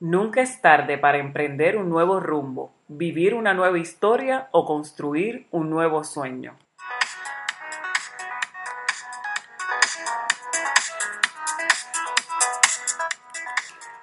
Nunca es tarde para emprender un nuevo rumbo, vivir una nueva historia o construir un nuevo sueño.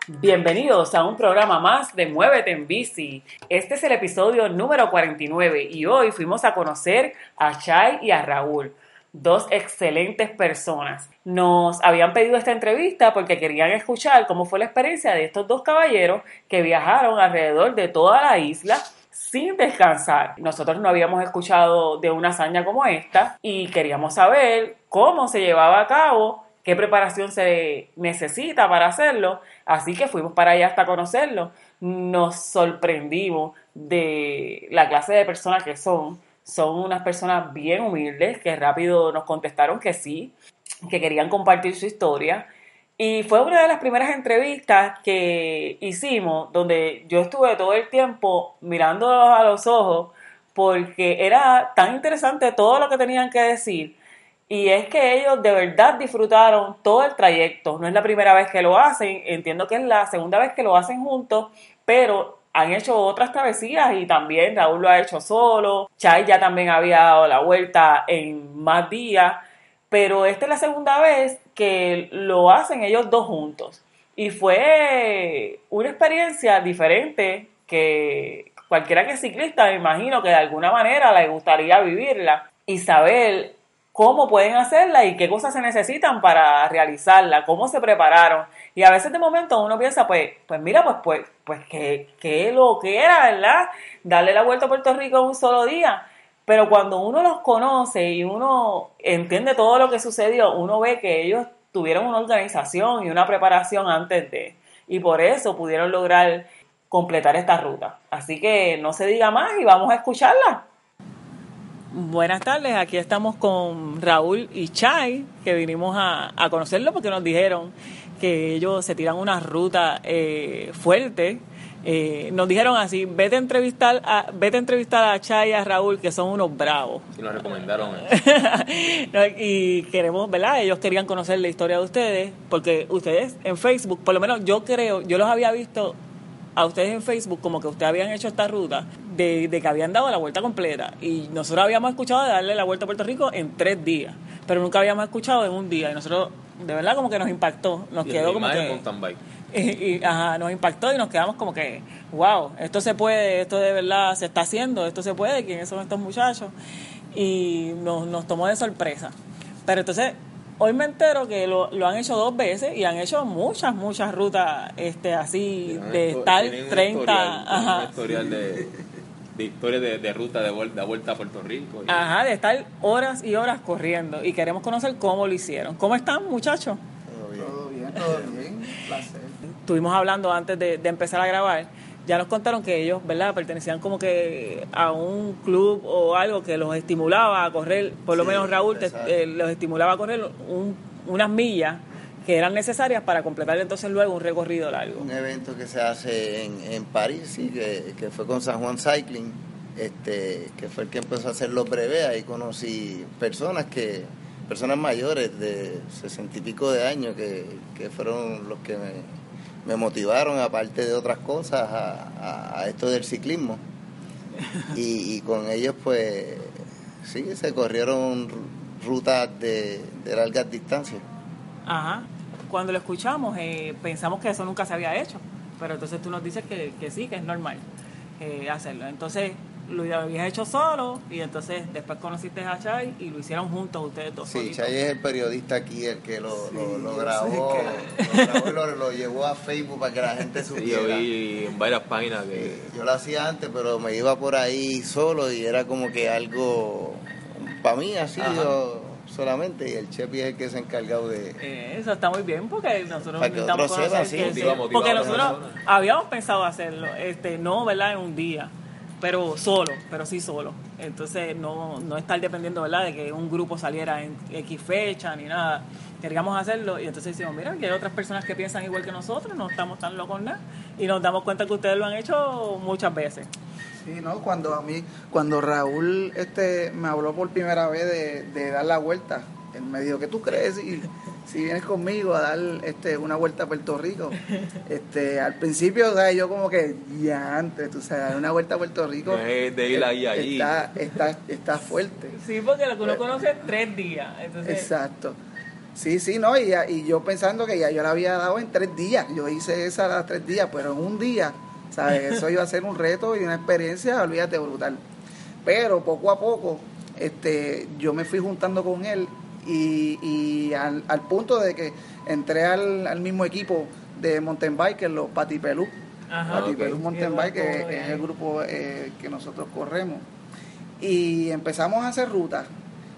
Bienvenidos a un programa más de Muévete en Bici. Este es el episodio número 49 y hoy fuimos a conocer a Chai y a Raúl dos excelentes personas. Nos habían pedido esta entrevista porque querían escuchar cómo fue la experiencia de estos dos caballeros que viajaron alrededor de toda la isla sin descansar. Nosotros no habíamos escuchado de una hazaña como esta y queríamos saber cómo se llevaba a cabo, qué preparación se necesita para hacerlo, así que fuimos para allá hasta conocerlo. Nos sorprendimos de la clase de personas que son son unas personas bien humildes que rápido nos contestaron que sí, que querían compartir su historia. Y fue una de las primeras entrevistas que hicimos donde yo estuve todo el tiempo mirándolos a los ojos porque era tan interesante todo lo que tenían que decir. Y es que ellos de verdad disfrutaron todo el trayecto. No es la primera vez que lo hacen, entiendo que es la segunda vez que lo hacen juntos, pero han hecho otras travesías y también Raúl lo ha hecho solo, Chai ya también había dado la vuelta en más días, pero esta es la segunda vez que lo hacen ellos dos juntos. Y fue una experiencia diferente que cualquiera que es ciclista me imagino que de alguna manera le gustaría vivirla y saber cómo pueden hacerla y qué cosas se necesitan para realizarla, cómo se prepararon. Y a veces de momento uno piensa, pues, pues mira, pues, pues, pues que, que lo que era, ¿verdad? Darle la vuelta a Puerto Rico en un solo día. Pero cuando uno los conoce y uno entiende todo lo que sucedió, uno ve que ellos tuvieron una organización y una preparación antes de. Y por eso pudieron lograr completar esta ruta. Así que no se diga más y vamos a escucharla. Buenas tardes, aquí estamos con Raúl y Chai, que vinimos a, a conocerlo porque nos dijeron que ellos se tiran una ruta eh, fuerte. Eh, nos dijeron así, vete a entrevistar a, vete a entrevistar a Chay y a Raúl, que son unos bravos. Y nos recomendaron y queremos, ¿verdad? Ellos querían conocer la historia de ustedes, porque ustedes en Facebook, por lo menos yo creo, yo los había visto a ustedes en Facebook como que ustedes habían hecho esta ruta de, de, que habían dado la vuelta completa y nosotros habíamos escuchado de darle la vuelta a Puerto Rico en tres días, pero nunca habíamos escuchado en un día y nosotros de verdad como que nos impactó, nos quedó como que... Y, ajá, nos impactó y nos quedamos como que, wow, esto se puede, esto de verdad se está haciendo, esto se puede, ¿quiénes son estos muchachos? Y nos, nos tomó de sorpresa. Pero entonces, hoy me entero que lo, lo, han hecho dos veces y han hecho muchas, muchas rutas este así de tal 30... ajá. historial de de historia de, ruta de vuelta, vuelta a Puerto Rico. Ajá, de estar horas y horas corriendo y queremos conocer cómo lo hicieron. ¿Cómo están, muchachos? Todo bien, todo bien, placer. Estuvimos hablando antes de, empezar a grabar. Ya nos contaron que ellos, ¿verdad?, pertenecían como que a un club o algo que los estimulaba a correr, por lo menos Raúl eh, los estimulaba a correr un, unas millas que eran necesarias para completar entonces luego un recorrido largo. Un evento que se hace en, en París, sí, que, que, fue con San Juan Cycling, este, que fue el que empezó a hacer los breves, ahí conocí personas que personas mayores de sesenta y pico de años que, que fueron los que me, me, motivaron, aparte de otras cosas, a, esto del ciclismo. Y, y, con ellos, pues, sí, se corrieron rutas de, de largas distancias. Ajá. Cuando lo escuchamos, eh, pensamos que eso nunca se había hecho, pero entonces tú nos dices que, que sí, que es normal eh, hacerlo. Entonces, lo habías hecho solo y entonces después conociste a Chay y lo hicieron juntos ustedes dos. Sí, Chay es el periodista aquí, el que lo, lo, grabó, lo, lo, llevó a Facebook para que la gente supiera. yo vi en varias páginas que... Yo lo hacía antes, pero me iba por ahí solo y era como que algo, para mí así, yo solamente y el Chepi es el que se ha encargado de... Eh, eso está muy bien porque nosotros sí, sí, motiva porque nosotros habíamos pensado hacerlo, este, no, ¿verdad? En un día, pero solo, pero sí solo. Entonces no, no estar dependiendo, ¿verdad? De que un grupo saliera en X fecha ni nada. Queríamos hacerlo y entonces decimos, mira, que hay otras personas que piensan igual que nosotros, no estamos tan locos nada. Y nos damos cuenta que ustedes lo han hecho muchas veces. Sí, ¿no? Cuando a mí, cuando Raúl este, me habló por primera vez de, de dar la vuelta, él me dijo, ¿qué tú crees si, si vienes conmigo a dar este, una vuelta a Puerto Rico? Este, al principio, o sea, yo como que, ya antes, tú sabes, una vuelta a Puerto Rico. No es de ir ahí, allí. Está, está, está fuerte. Sí, porque lo que uno conoce es tres días. Entonces, Exacto. Sí, sí, no, y, ya- y yo pensando que ya yo la había dado en tres días, yo hice esa las tres días, pero en un día, ¿sabes? Eso iba a ser un reto y una experiencia, olvídate, brutal. Pero poco a poco, este, yo me fui juntando con él y, y al, al punto de que entré al, al mismo equipo de mountain bike, los Patipelú. Patipelú ok. Mountain Bike, que es ya. el grupo eh, que nosotros corremos. Y empezamos a hacer rutas.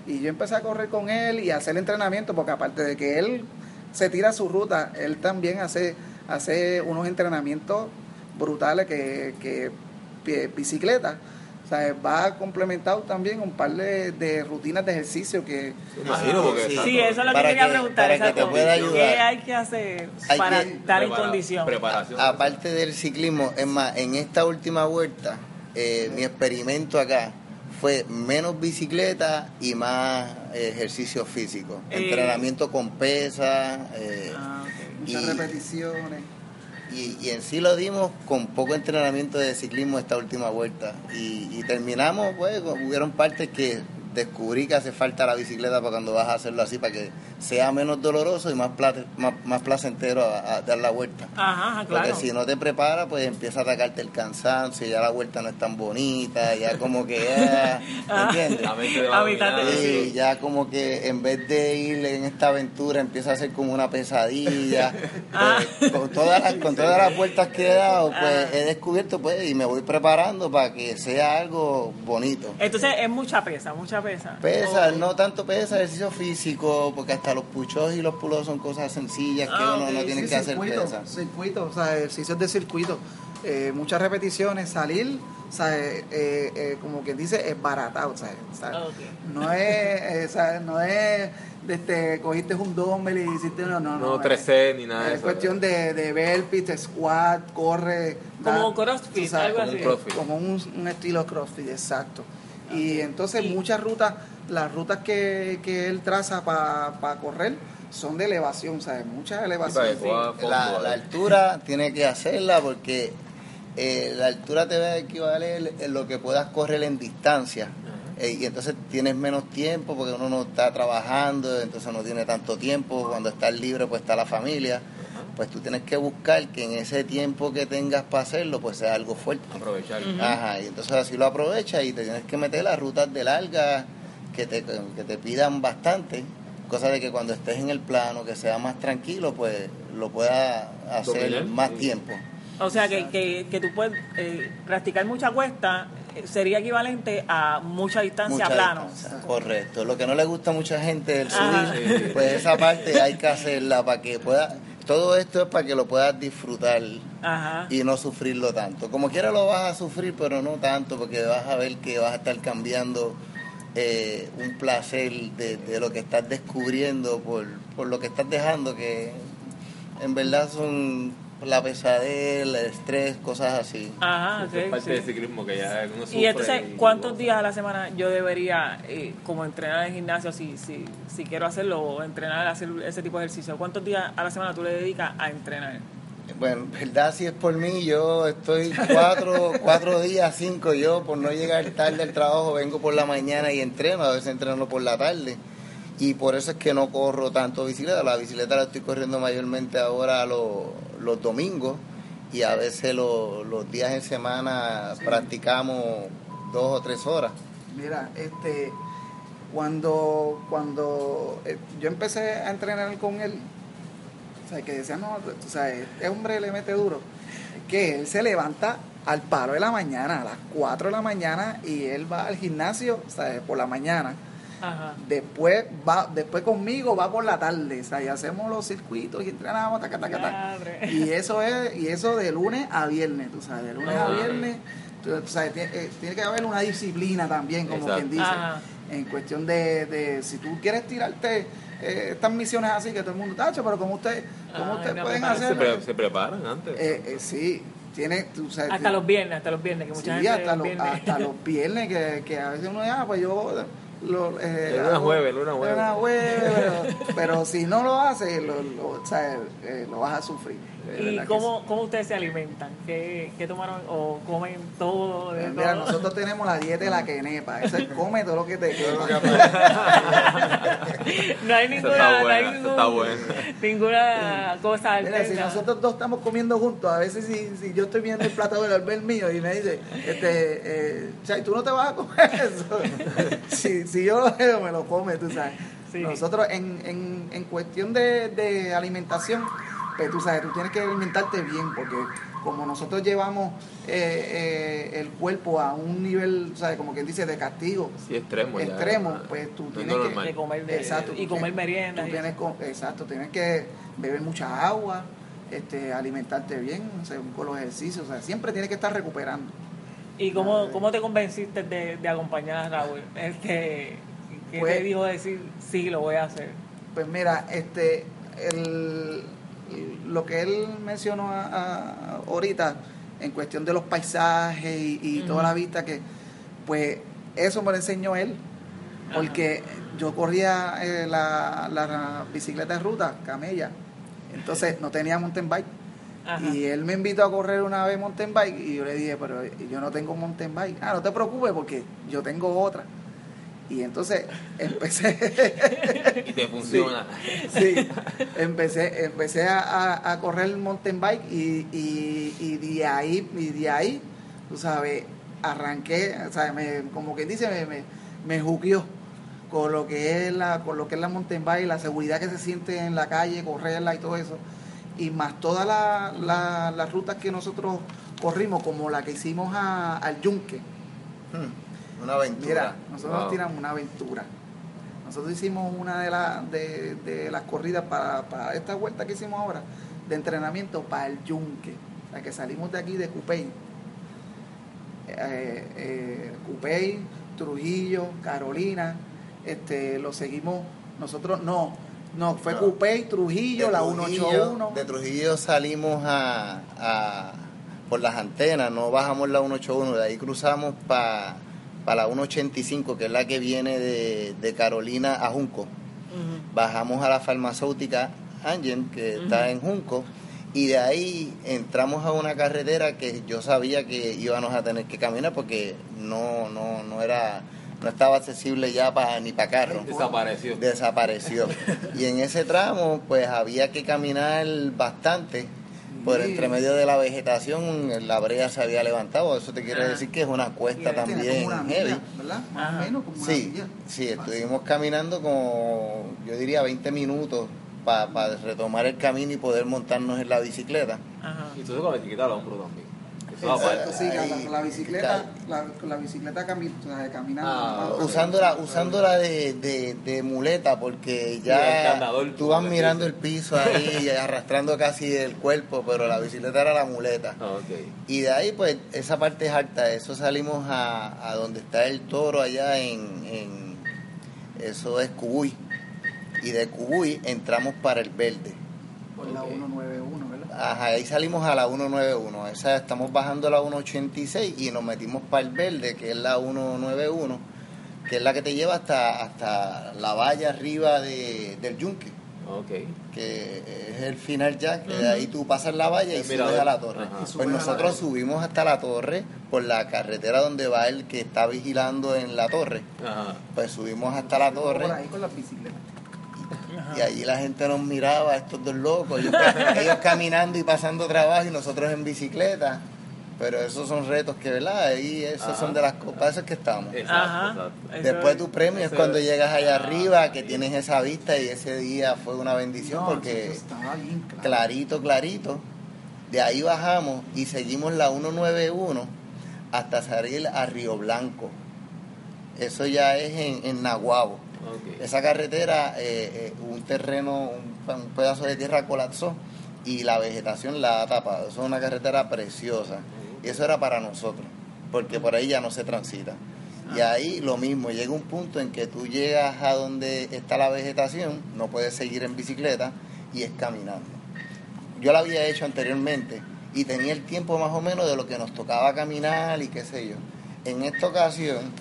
Y yo empecé a correr con él y a hacer entrenamiento, porque aparte de que él se tira su ruta, él también hace, hace unos entrenamientos brutales que, que bicicleta. O sea, va complementado también un par de, de rutinas de ejercicio que Imagino, porque Sí. Sí, eso es lo que quería que- preguntar. para que te pueda ¿Qué ayudar. hay que hacer Hay para que- estar en condición? Preparación. Aparte del ciclismo, es más, en esta última vuelta, eh, mi experimento acá fue menos bicicleta y más ejercicio físico. Eh. Entrenamiento con pesas. eh, Ah, ok. muchas Y- repeticiones. Y, y en sí lo dimos con poco entrenamiento de ciclismo esta última vuelta. Y, y terminamos, pues, hubieron partes que descubrí que hace falta la bicicleta para cuando vas a hacerlo así, para que sea menos doloroso y más, plate- más, más placentero a, a dar la vuelta. Ajá, claro. Porque si no te preparas, pues empieza a atacarte el cansancio, ya la vuelta no es tan bonita, ya como que ya, ¿me Ah. entiendes? A mitad de- Sí, sí. ya como que en vez de ir en esta aventura empieza a ser como una pesadilla. Ah. Pues, con, todas las, con todas las vueltas que he dado, pues Ah. he descubierto pues y me voy preparando para que sea algo bonito. Entonces es mucha pesa, mucha pesa. Pesa, no tanto pesa, ejercicio físico, porque hasta los puchos y los pulos son cosas sencillas que Ah, uno no tiene Sí, que hacer circuito, pesa. circuito, o sea, ejercicios de circuito, eh, muchas repeticiones, salir, o sea, eh, eh, como quien dice, es barata, o sea, o sea, Ok. no es, eh, o sea, no es, de este, cogiste un dumbbell y hiciste, no, no, no. No es- 3C ni nada de Es eso. cuestión de, de burpees, squat, corre. Como da- CrossFit, sabes, algo como un así. CrossFit. Como un, un estilo CrossFit, exacto. Y entonces Y- muchas rutas, las rutas que, que él traza para correr son de elevación, ¿sabes? Sí, coja fondo, La, la altura tiene que hacerla porque eh, la altura te va a equivaler en lo que puedas correr en distancia. Eh, y entonces tienes menos tiempo porque uno no está trabajando, entonces no tiene tanto tiempo. Cuando estás libre, pues está la familia. Pues tú tienes que buscar que en ese tiempo que tengas para hacerlo, pues sea algo fuerte. Aprovechar. Ajá, y entonces así lo aprovechas y te tienes que meter las rutas de larga que te, que te pidan bastante, cosa de que cuando estés en el plano, que sea más tranquilo, pues lo puedas hacer Dominar, más sí. tiempo. O sea, que, que, que tú puedes eh, practicar mucha cuesta eh, sería equivalente a mucha distancia Mucha plano. distancia, Correcto. Lo que no le gusta a mucha gente del Ajá. subir, Sí. pues esa parte hay que hacerla para que pueda. Todo esto es para que lo puedas disfrutar Ajá. y no sufrirlo tanto. Como quiera lo vas a sufrir, pero no tanto, porque vas a ver que vas a estar cambiando eh, un placer de, de lo que estás descubriendo por, por lo que estás dejando, que en verdad son la pesadez, el estrés, cosas así. Ajá, Eso es ok, parte sí. del ciclismo que ya uno sufre. Y entonces, y- ¿cuántos días a la semana yo debería, eh, como entrenar en gimnasio, si, si, si quiero hacerlo, o entrenar, hacer ese tipo de ejercicio? ¿Cuántos días a la semana tú le dedicas a entrenar? Bueno, en verdad, si es por mí, yo estoy cuatro, cuatro días, cinco. Yo, por no llegar tarde al trabajo, vengo por la mañana y entreno. A veces entreno por la tarde. Y por eso es que no corro tanto bicicleta. La bicicleta la estoy corriendo mayormente ahora los, los domingos. Y a veces lo- los días en semana practicamos dos o tres horas. Mira, este, cuando, cuando eh, yo empecé a entrenar con él, o sea, que decía, no, tú sabes, este hombre le mete duro, que él se levanta al paro de la mañana, a las 4 de la mañana, y él va al gimnasio, ¿sabes? por la mañana, Ajá. Después va, después conmigo va por la tarde, o sea, y hacemos los circuitos y entrenamos, taca, taca, taca. Y eso es, y eso de lunes a viernes, tú sabes, de lunes a Ajá. viernes, tú, tú sabes, tiene, eh, tiene que haber una disciplina también, como Exacto. quien dice, Ajá. en cuestión de, de si tú quieres tirarte eh, estas misiones así que todo el mundo tacho, pero como usted, como Ah, ustedes no, pueden Se, hacer, pre- se preparan antes. eh, eh, sí, tiene, tú sabes, Hasta los viernes, hasta los viernes, que mucha Sí, gente hasta, los, viernes- hasta los viernes, que, que a veces uno ya, pues yo. Lo, eh, hago- jueves, lunes jueves. pero, pero si no lo hace, lo, lo, o sea, eh, lo vas a sufrir. De ¿Y verdad que cómo, cómo ustedes se alimentan? ¿Qué, qué tomaron o comen todo? sí. De Mira, todo? nosotros tenemos la dieta de la quenepa. Esa es come todo lo que te quema. no hay Eso ninguna, está no hay bueno, eso ningún- está bueno. ninguna cosa Mira, si nosotros dos estamos comiendo juntos, a veces si, si yo estoy viendo el plato del albert mío y me dice, este, eh, Chay, tú no te vas a comer eso. si, si yo lo veo, me lo come, tú sabes. Sí. Nosotros en, en, en cuestión de, de alimentación, pues tú sabes, tú tienes que alimentarte bien, porque como nosotros llevamos eh, eh, el cuerpo a un nivel, ¿sabes? Como quien dice, de castigo Sí, extremo. ya. extremo, pues tú No tienes que comer de- Exacto, y tú comer tienes- meriendas tú tienes exacto, tienes que beber mucha agua, este, alimentarte bien, según con los ejercicios, o sea, siempre tienes que estar recuperando. ¿Y cómo, cómo te convenciste de, de acompañar a Raúl? Este, ¿Qué Pues- te dijo decir, sí, lo voy a hacer? Pues mira, este, el, lo que él mencionó a- a- ahorita en cuestión de los paisajes y, y toda la vista que, pues eso me lo enseñó él, porque yo corría eh, la, la bicicleta de ruta, camella, entonces no tenía mountain bike. Ajá. Y él me invitó a correr una vez mountain bike y yo le dije, pero yo no tengo mountain bike. Ah, no te preocupes porque yo tengo otra. Y entonces empecé, Y te funciona. sí, empecé, empecé a, a- a correr mountain bike y, y, y de ahí, y de ahí, tú sabes, arranqué, o sea, me, como que dice, me, me, me juqueó con lo que es la, con lo que es la mountain bike, la seguridad que se siente en la calle, correrla y todo eso. Y más todas la- la- las rutas que nosotros corrimos, como la que hicimos a- al Yunque. Hmm, Una aventura. Mira, nosotros nos tiramos una aventura. Nosotros hicimos una de, la- de, de las corridas para, para esta vuelta que hicimos ahora, de entrenamiento para el Yunque. O sea, que salimos de aquí de Cupey. Eh, eh, Cupey, Trujillo, Carolina, este, lo seguimos nosotros, no, no, fue No. Cupey, Trujillo, la Trujillo- 181. De Trujillo salimos a, a- por las antenas, no bajamos la 181, de ahí cruzamos para la 185, que es la que viene de, de Carolina a Junco. Bajamos a la farmacéutica Angen, que está en Junco, y de ahí entramos a una carretera que yo sabía que íbamos a tener que caminar porque no, no, no era, no estaba accesible ya para ni para carro Desapareció. desapareció. Y en ese tramo, pues había que caminar bastante. Por entre medio de la vegetación, la brea se había levantado. Eso te quiere decir que es una cuesta también una heavy. milla, ¿verdad? Más Ajá. o menos como una Sí, sí, estuvimos caminando como, yo diría, 20 minutos para retomar el camino y poder montarnos en la bicicleta. Ajá. Y tú con la etiqueta al hombro también. Eso Exacto, aparte. sí, la, Ahí, la bicicleta, la, con la bicicleta cami- caminando. Ah, ¿no? Usándola, usándola de, de, de muleta porque ya tú vas mirando el piso ahí arrastrando casi el cuerpo, pero la bicicleta era la muleta. Ah, ok. Y de ahí, pues, esa parte es alta. Eso salimos a, a donde está el toro allá en, en- Eso es Cubuy. Y de Cubuy entramos para el verde. Por la Ok. 191, ¿verdad? Ajá, ahí salimos a la 191. Esa, estamos bajando la 186 y nos metimos para el verde, que es la 191, que es la que te lleva hasta, hasta la valla arriba de, del yunque, Ok. que es el final ya, que de ahí tú pasas la valla y El subes mirador. a la torre. Ajá. Pues nosotros subimos hasta la torre por la carretera donde va el que está vigilando en la torre. Ajá. Pues subimos hasta la Por torre ahí con las bicicletas. Y allí la gente nos miraba, estos dos locos, ellos, ellos caminando y pasando trabajo y nosotros en bicicleta. Pero esos son retos que, ¿verdad? Ahí esos Ajá. son de las cosas, que estamos. Exacto, Después es- tu premio es cuando llegas allá Ah, arriba, que sí. tienes esa vista y ese día fue una bendición No, porque estaba bien claro. clarito, clarito. De ahí bajamos y seguimos la 191 hasta salir a Río Blanco. Eso ya es en, en Naguabo. Esa carretera, eh, eh, un terreno, un, un pedazo de tierra colapsó y la vegetación la ha tapado. Eso es una carretera preciosa. Y eso era para nosotros, porque por ahí ya no se transita. Y ahí lo mismo, llega un punto en que tú llegas a donde está la vegetación, no puedes seguir en bicicleta y es caminando. Yo la había hecho anteriormente y tenía el tiempo más o menos de lo que nos tocaba caminar y qué sé yo. En esta ocasión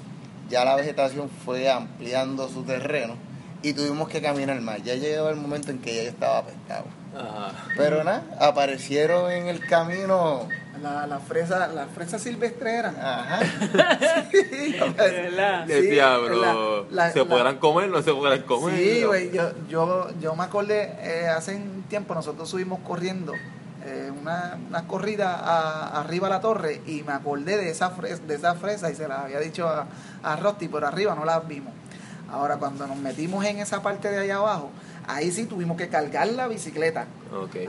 ya la vegetación fue ampliando su terreno y tuvimos que caminar más. Ya llegaba el momento en que ya yo estaba pescado. Ajá. Pero nada, aparecieron en el camino. La, la fresa, la fresa silvestre eran. Ajá. Sí, la- ¿se la- podrán comer no se podrán comer? Sí, güey, yo, yo, yo me acordé, eh, hace un tiempo nosotros subimos corriendo eh, una, una corrida a- arriba a la torre y me acordé de esa, fresa, de esa fresa y se la había dicho a, a Rosti, pero arriba no las vimos. Ahora, cuando nos metimos en esa parte de allá abajo, ahí sí tuvimos que cargar la bicicleta.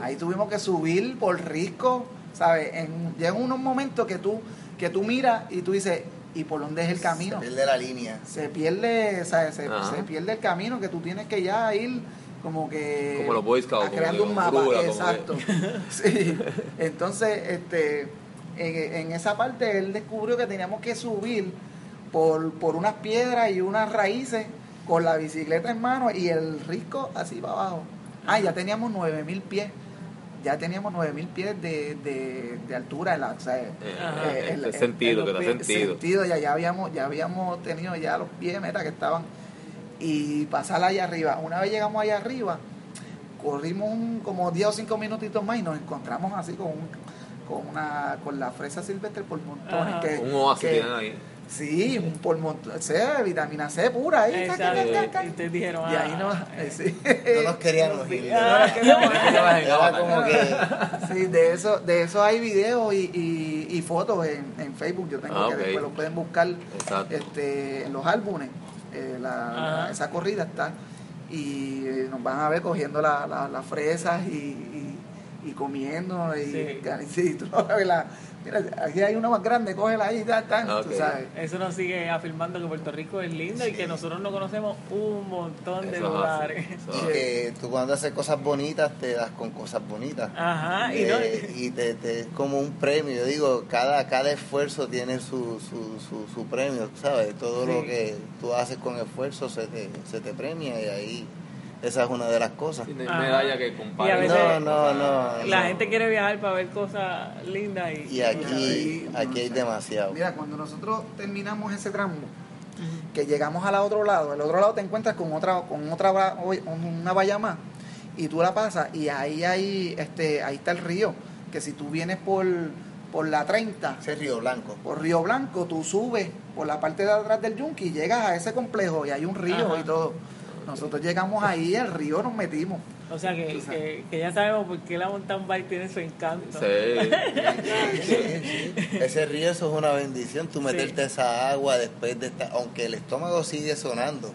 Ahí tuvimos que subir por risco, ¿sabes? En, llegan unos momentos que tú, que tú miras y tú dices, ¿y por dónde es el camino? Se pierde la línea. se pierde, ¿sabes? Se, se pierde el camino que tú tienes que ya ir como que Como los Boy Scouts, a como creando un mapa, exacto. sí. Entonces, este en, en esa parte él descubrió que teníamos que subir por, por unas piedras y unas raíces con la bicicleta en mano y el risco así para abajo. Ah, ya teníamos 9000 pies. Ya teníamos 9000 pies de, de, de altura. en la- o sea, Ajá. eh, el- sentido, que da el- sentido. sentido, ya, ya habíamos ya habíamos tenido ya los pies mira que estaban y pasar allá arriba una vez llegamos allá arriba corrimos un- como 10 o 5 minutitos más y nos encontramos así con un- con una con la fresa silvestre por montones que, Un oasis que- tienen ahí. sí un por montones C, vitamina C pura ahí Exacto. Y ustedes dijeron, y ahí ah, no eh, sí. No nos queríamos ir. Ah, Era como que Sí, de eso, de eso hay videos y, y, y fotos en, en Facebook. Yo tengo Ah, que después lo pueden buscar Exacto. este, en los álbumes. Eh, la- esa corrida está. Y eh, nos van a ver cogiendo la- la- las fresas y, y, y comiendo. Y, Sí. sí, tú no sabes la- mira, aquí hay una más grande, cógela ahí, ya está, Ok. tú sabes. Eso nos sigue afirmando que Puerto Rico es lindo y que nosotros no conocemos un montón de Eso lugares. y que tú cuando haces cosas bonitas te das con cosas bonitas. Ajá, y no, Eh, y te, te- es como un premio. Yo digo, cada, cada esfuerzo tiene su, su, su, su premio, ¿sabes? Todo lo que tú haces con esfuerzo se te, se te premia y ahí esa es una de las cosas. No hay Ajá. medalla que Y a compare. veces- No, no, no. la no. gente quiere viajar para ver cosas lindas y, Y aquí, aquí hay demasiado. Mira, cuando nosotros terminamos ese tramo, que llegamos al otro lado, al otro lado te encuentras con otra, con otra va- una valla más, y tú la pasas, y ahí hay, este, ahí está el río, que si tú vienes por, por la 30, Ese Río Blanco. por Río Blanco, tú subes por la parte de atrás del yunque y llegas a ese complejo y hay un río Ajá. y todo. Nosotros llegamos ahí, el río nos metimos. O sea que, que, que ya sabemos por qué la mountain bike tiene su encanto. Sí. Ese río eso es una bendición, tú Sí. meterte esa agua después de estar, aunque el estómago sigue sonando,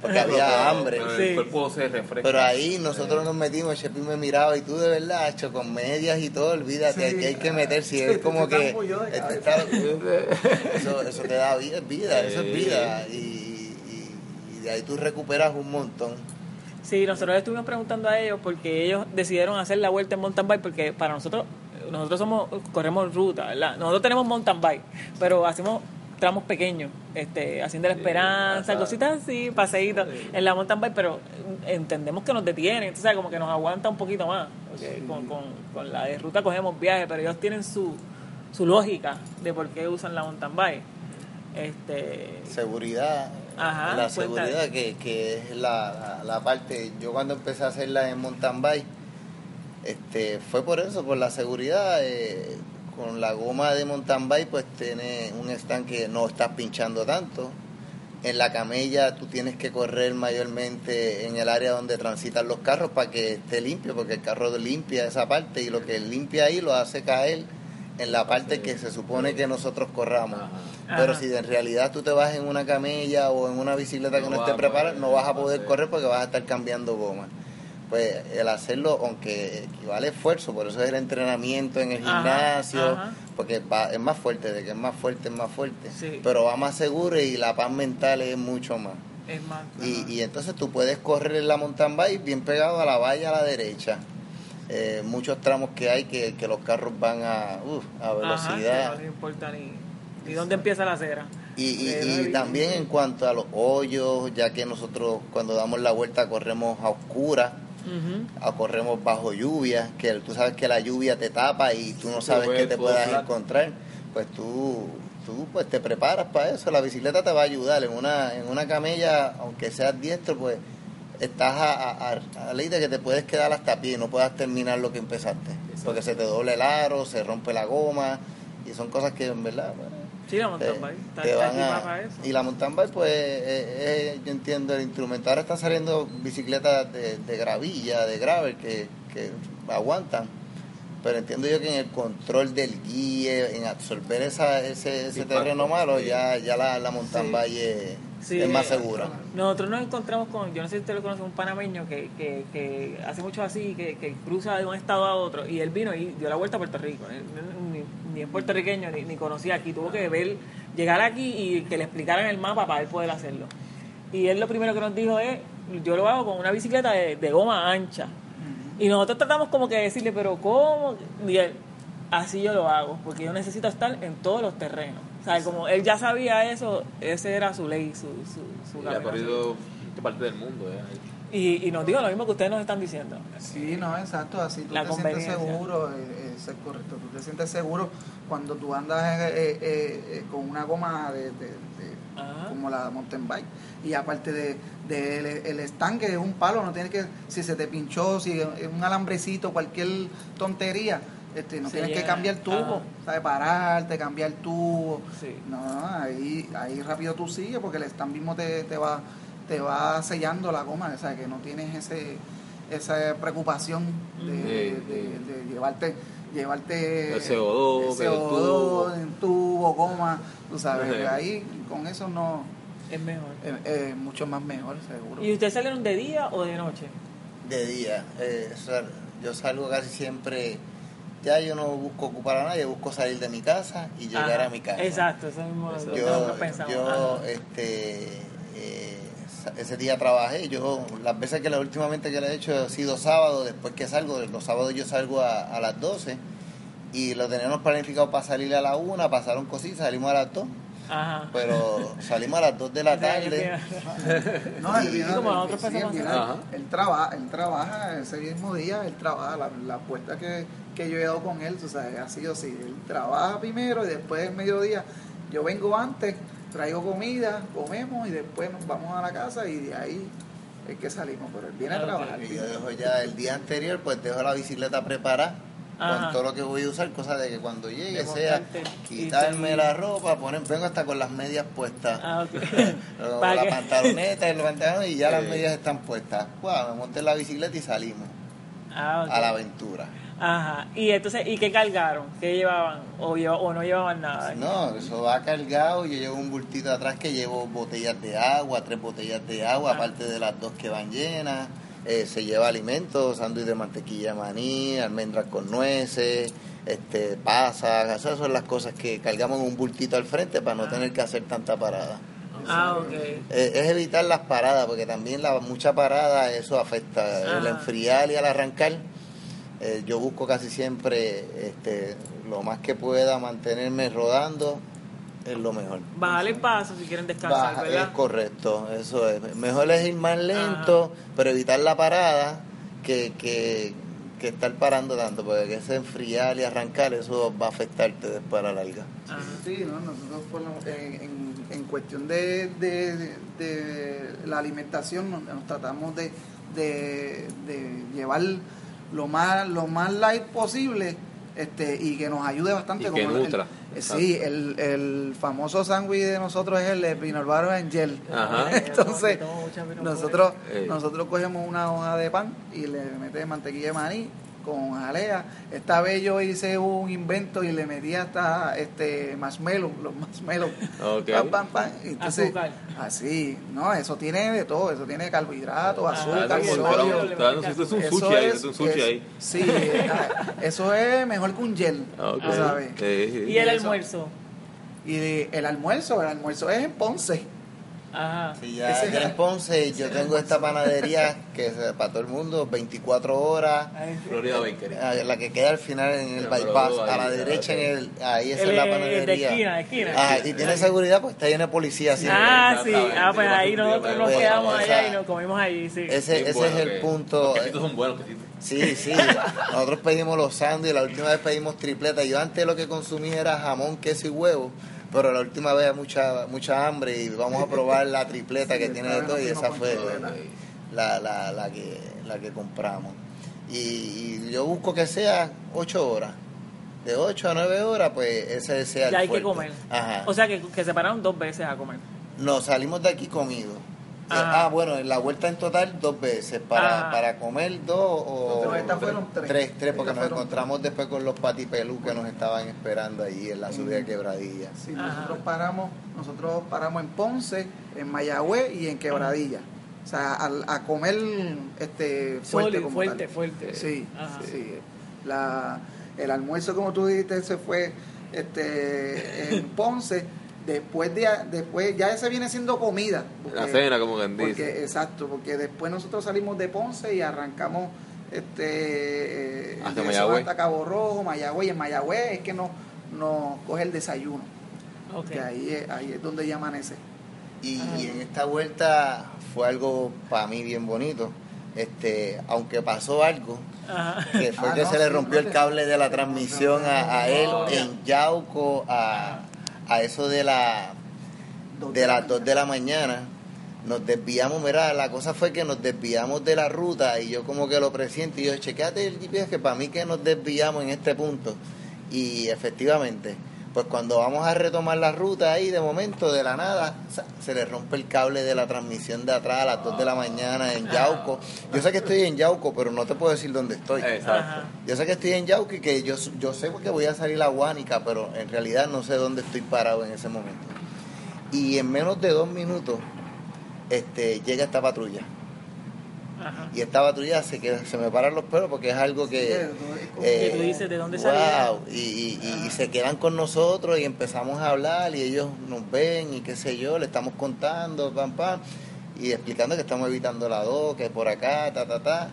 porque había Pero- hambre. pero Sí. El cuerpo se refresca. Pero ahí nosotros nos metimos, Chepi me miraba y tú de verdad, hecho, con medias y todo, olvídate, Sí. aquí hay que meter, si Sí, es como que este está- eso, eso te da vida, es vida, eso es vida, y de ahí tú recuperas un montón. Sí, nosotros estuvimos preguntando a ellos porque ellos decidieron hacer la vuelta en mountain bike porque para nosotros, nosotros somos, corremos ruta, ¿verdad? Nosotros tenemos mountain bike, pero hacemos tramos pequeños, este, haciendo la esperanza, cositas así, paseitos en la mountain bike, pero entendemos que nos detienen, entonces como que nos aguanta un poquito más, porque con, con, con la de ruta cogemos viaje, pero ellos tienen su, su lógica de por qué usan la mountain bike. Este, Seguridad, Ajá, la seguridad que, que es la, la, la parte, yo cuando empecé a hacerla en mountain bike, este, fue por eso, por la seguridad, eh, con la goma de mountain bike pues tiene un stand que no estás pinchando tanto, en la camella tú tienes que correr mayormente en el área donde transitan los carros para que esté limpio, porque el carro limpia esa parte y lo que limpia ahí lo hace caer en la parte que se supone que nosotros corramos. Ajá. Pero Ajá. si en realidad tú te vas en una camella o en una bicicleta que No esté preparada, no vas a poder correr porque vas a estar cambiando goma. Pues el hacerlo, aunque equivale esfuerzo, por eso es el entrenamiento en el gimnasio, ajá. porque va, es más fuerte, de que es más fuerte, es más fuerte, Sí. pero va más seguro y la paz mental es mucho más. Es más. Y, y entonces tú puedes correr en la mountain bike bien pegado a la valla a la derecha. Eh, muchos tramos que hay que, que los carros van a, uf, a Ajá, velocidad. que no importa ni, ni dónde empieza la acera. Y, y- también en cuanto a los hoyos, ya que nosotros cuando damos la vuelta corremos a oscuras, a corremos bajo lluvia, que tú sabes que la lluvia te tapa y tú no Sí, sabes puede qué te puedas encontrar, pues tú, tú pues te preparas para eso, la bicicleta te va a ayudar, en una, en una camella, aunque seas diestro, pues estás a, a, a- ley de que te puedes quedar hasta pie y no puedas terminar lo que empezaste, porque se te doble el aro, se rompe la goma, y son cosas que en verdad... bueno, Sí, la te, mountain bike. Te van a- para eso. y la mountain bike pues eh, eh, yo entiendo el instrumento ahora están saliendo bicicletas de, de gravilla de gravel que, que aguantan pero entiendo yo que en el control del guía en absorber esa, ese, ese terreno malo ya ya la, la mountain Sí. bike Sí, es más segura Nosotros nos encontramos con, yo no sé si usted lo conoce, un panameño que, que, que hace mucho así, que, que cruza de un estado a otro, y él vino y dio la vuelta a Puerto Rico. Ni, ni es puertorriqueño, ni, ni conocía aquí, tuvo que ver, llegar aquí y que le explicaran el mapa para él poder hacerlo. Y él lo primero que nos dijo es, yo lo hago con una bicicleta de, de goma ancha. Y nosotros tratamos como que decirle, pero ¿cómo? Y él, así yo lo hago, porque yo necesito estar en todos los terrenos. O sea, como él ya sabía eso, ese era su ley, su, su, su Y ha corrido parte del mundo. ¿eh? Y, y nos dijo lo mismo que ustedes nos están diciendo. Sí, no, exacto, así tú La te sientes seguro, eh, eh, eso es correcto, tú te sientes seguro cuando tú andas eh, eh, eh, con una goma de, de- de- Ajá. como la mountain bike y aparte de, de el, el estanque es un palo, no tienes que, si se te pinchó, si es un alambrecito, cualquier tontería, este, no Se tienes que llena. cambiar tubo, Ajá. ¿sabes? Pararte, cambiar tubo, Sí. no, no, ahí, ahí rápido tú sigues porque el stand mismo te, te va te va sellando la goma, o sea que no tienes ese esa preocupación de, Sí, de- sí. de llevarte llevarte El CO2, el que el CO2 tubo. en tubo, goma, tú sabes, que ahí con eso no Es mejor. es es mucho más mejor seguro. ¿Y ustedes salieron de día o de noche? de día eh, yo salgo casi siempre ya yo no busco ocupar a nadie busco salir de mi casa y llegar Ajá. a mi casa Exacto, eso mismo es lo que yo, pensamos. yo Ajá. este eh, ese día trabajé yo las veces que la últimamente que lo he hecho ha sido sábado después que salgo los sábados yo salgo a, a las 12 y lo teníamos planificado para salir a la una pasaron cositas salimos a las 2 Ajá. pero salimos a las 2 de la tarde No, él Sí, viene- como él- nosotros sí, hacer. Ajá. él trabaja, él trabaja ese mismo día, él trabaja, la, la puerta que, que yo he dado con él, tú sabes, ha sido así, él trabaja primero y después el mediodía, yo vengo antes, traigo comida, comemos y después nos vamos a la casa y de ahí es que salimos, pero él viene a Ah, ok. trabajar. Y yo dejo ya el día anterior, pues dejo la bicicleta preparada Ajá. con todo lo que voy a usar, cosa de que cuando llegue sea quitarme la ropa, poner, vengo hasta con las medias puestas, Ah, ok. luego Para la que- pantaloneta y los pantalones y ya las medias están puestas. Guau, me monté en la bicicleta y salimos Ah, a la aventura. Ajá. Y entonces, ¿y qué cargaron? ¿Qué llevaban? ¿O, lleva- o no llevaban nada? No, eso va cargado, yo llevo un bultito atrás que llevo botellas de agua, tres botellas de agua, Ah. aparte de las dos que van llenas. Eh, se lleva alimentos, sándwich de mantequilla de maní, almendras con nueces, este, pasas, esas son las cosas que cargamos en un bultito al frente para no Ah. tener que hacer tanta parada. Ah, ok. Eh, es evitar las paradas, porque también la mucha parada eso afecta el enfriar y al arrancar. eh, yo busco casi siempre este, lo más que pueda mantenerme rodando es lo mejor. Bajar el paso si quieren descansar, Baja- es correcto, eso es. Mejor es ir más lento, pero evitar la parada que, que, que estar parando tanto, porque ese enfriar y arrancar, eso va a afectarte después a la larga. Ajá. Sí, ¿no? nosotros por en, en- en cuestión de, de- de la alimentación nos, nos tratamos de, de, de llevar lo más lo más light posible este y que nos ayude bastante Y que como el- nutra. el- sí el, el famoso sándwich de nosotros es el de butter and gel Ajá. entonces nosotros nosotros cogemos una hoja de pan y le metemos mantequilla de maní con jalea. Esta vez yo hice un invento y le metí hasta este marshmallow, los marshmallows. Ok. Pam, pam, pam. Entonces, Azúcar. así, no, eso tiene de todo, eso tiene carbohidratos, Ajá. azúcar, sodio, es un Eso ahí, es- un sushi es- ahí. Sí, ah, eso es mejor que un gel, sabes. Sí, sí. ¿Y el Eso. almuerzo? Y el almuerzo, el almuerzo es en Ponce. Ajá. Sí, ya, Ese- ya en Ponce yo tengo esta panadería que es para todo el mundo, 24 horas, Ay. Florida Bakery. ah, la que queda al final en el bypass, a la derecha, ok. en el, ahí esa El- es la el de panadería. esquina, de esquina. Ah, y tiene seguridad pues está lleno de policía siempre. Ah, sí. Ah, pues ahí nosotros nos Bueno, quedamos o allá sea, y nos comimos allí, sí. Ese, ese bueno, es el que- punto. Los son buenos, quesitos. Sí, sí. Nosotros pedimos los sándwiches, la última vez pedimos tripleta. Yo antes lo que consumía era jamón, queso y huevo, pero la última vez mucha mucha hambre y vamos a probar la tripleta que tiene de todo y esa fue la, la, la, que, la que compramos. Y, y yo busco que sea 8 horas. De 8 a 9 horas, pues ese sea el Ya hay que comer. Ajá. O sea, que, que se pararon dos veces a comer. No, salimos de aquí comido. Ajá. Ah, bueno, en la vuelta en total dos veces, para, Ajá. para comer dos o... No, estas fueron tres. Tres, tres, porque nos encontramos después con los patipelú que nos estaban esperando allí en la subida de Quebradilla. Sí, Ajá. nosotros paramos, nosotros paramos en Ponce, en Mayagüez y en Quebradilla. O sea, al- a, comer este fuerte como fuerte, tal. fuerte. Sí, Ajá. sí. La, el almuerzo, como tú dijiste, se fue este, en Ponce. Después de después ya ese viene siendo comida. La cena, como quien porque, dice. exacto, porque después nosotros salimos de Ponce y arrancamos este eh, Hasta dirección Mayagüez. hasta Cabo Rojo, Mayagüez, y en Mayagüez es que nos, nos coge el desayuno. Ok. Que ahí es, ahí es donde ya amanece. Y, y en esta vuelta fue algo para mí bien bonito. Este, aunque pasó algo, Ajá. que fue Ah, que no, se le rompió no el cable de la transmisión a, a él en Yauco a, a eso de la de las 2 de la mañana nos desviamos, mira, la cosa fue que nos desviamos de la ruta y yo como que lo presiento y yo, chequeate el GPS que para mí que nos desviamos en este punto y efectivamente, pues cuando vamos a retomar la ruta ahí de momento de la nada se le rompe el cable de la transmisión de atrás a las 2 de la mañana en Yauco. Yo sé que estoy en Yauco, pero no te puedo decir dónde estoy. Exacto. Yo sé que estoy en Yauco y que yo, yo sé que voy a salir a Guánica, pero en realidad no sé dónde estoy parado en ese momento. Y en menos de dos minutos este, llega esta patrulla. Ajá. Y esta patrulla se, se me paran los pelos porque es algo que... Que tú dices, ¿de dónde salieron? wow, y, y- y- y se quedan con nosotros y empezamos a hablar y ellos nos ven y qué sé yo, le estamos contando, pam, pam, y explicando que estamos evitando la dos, que es por acá, ta, ta, ta.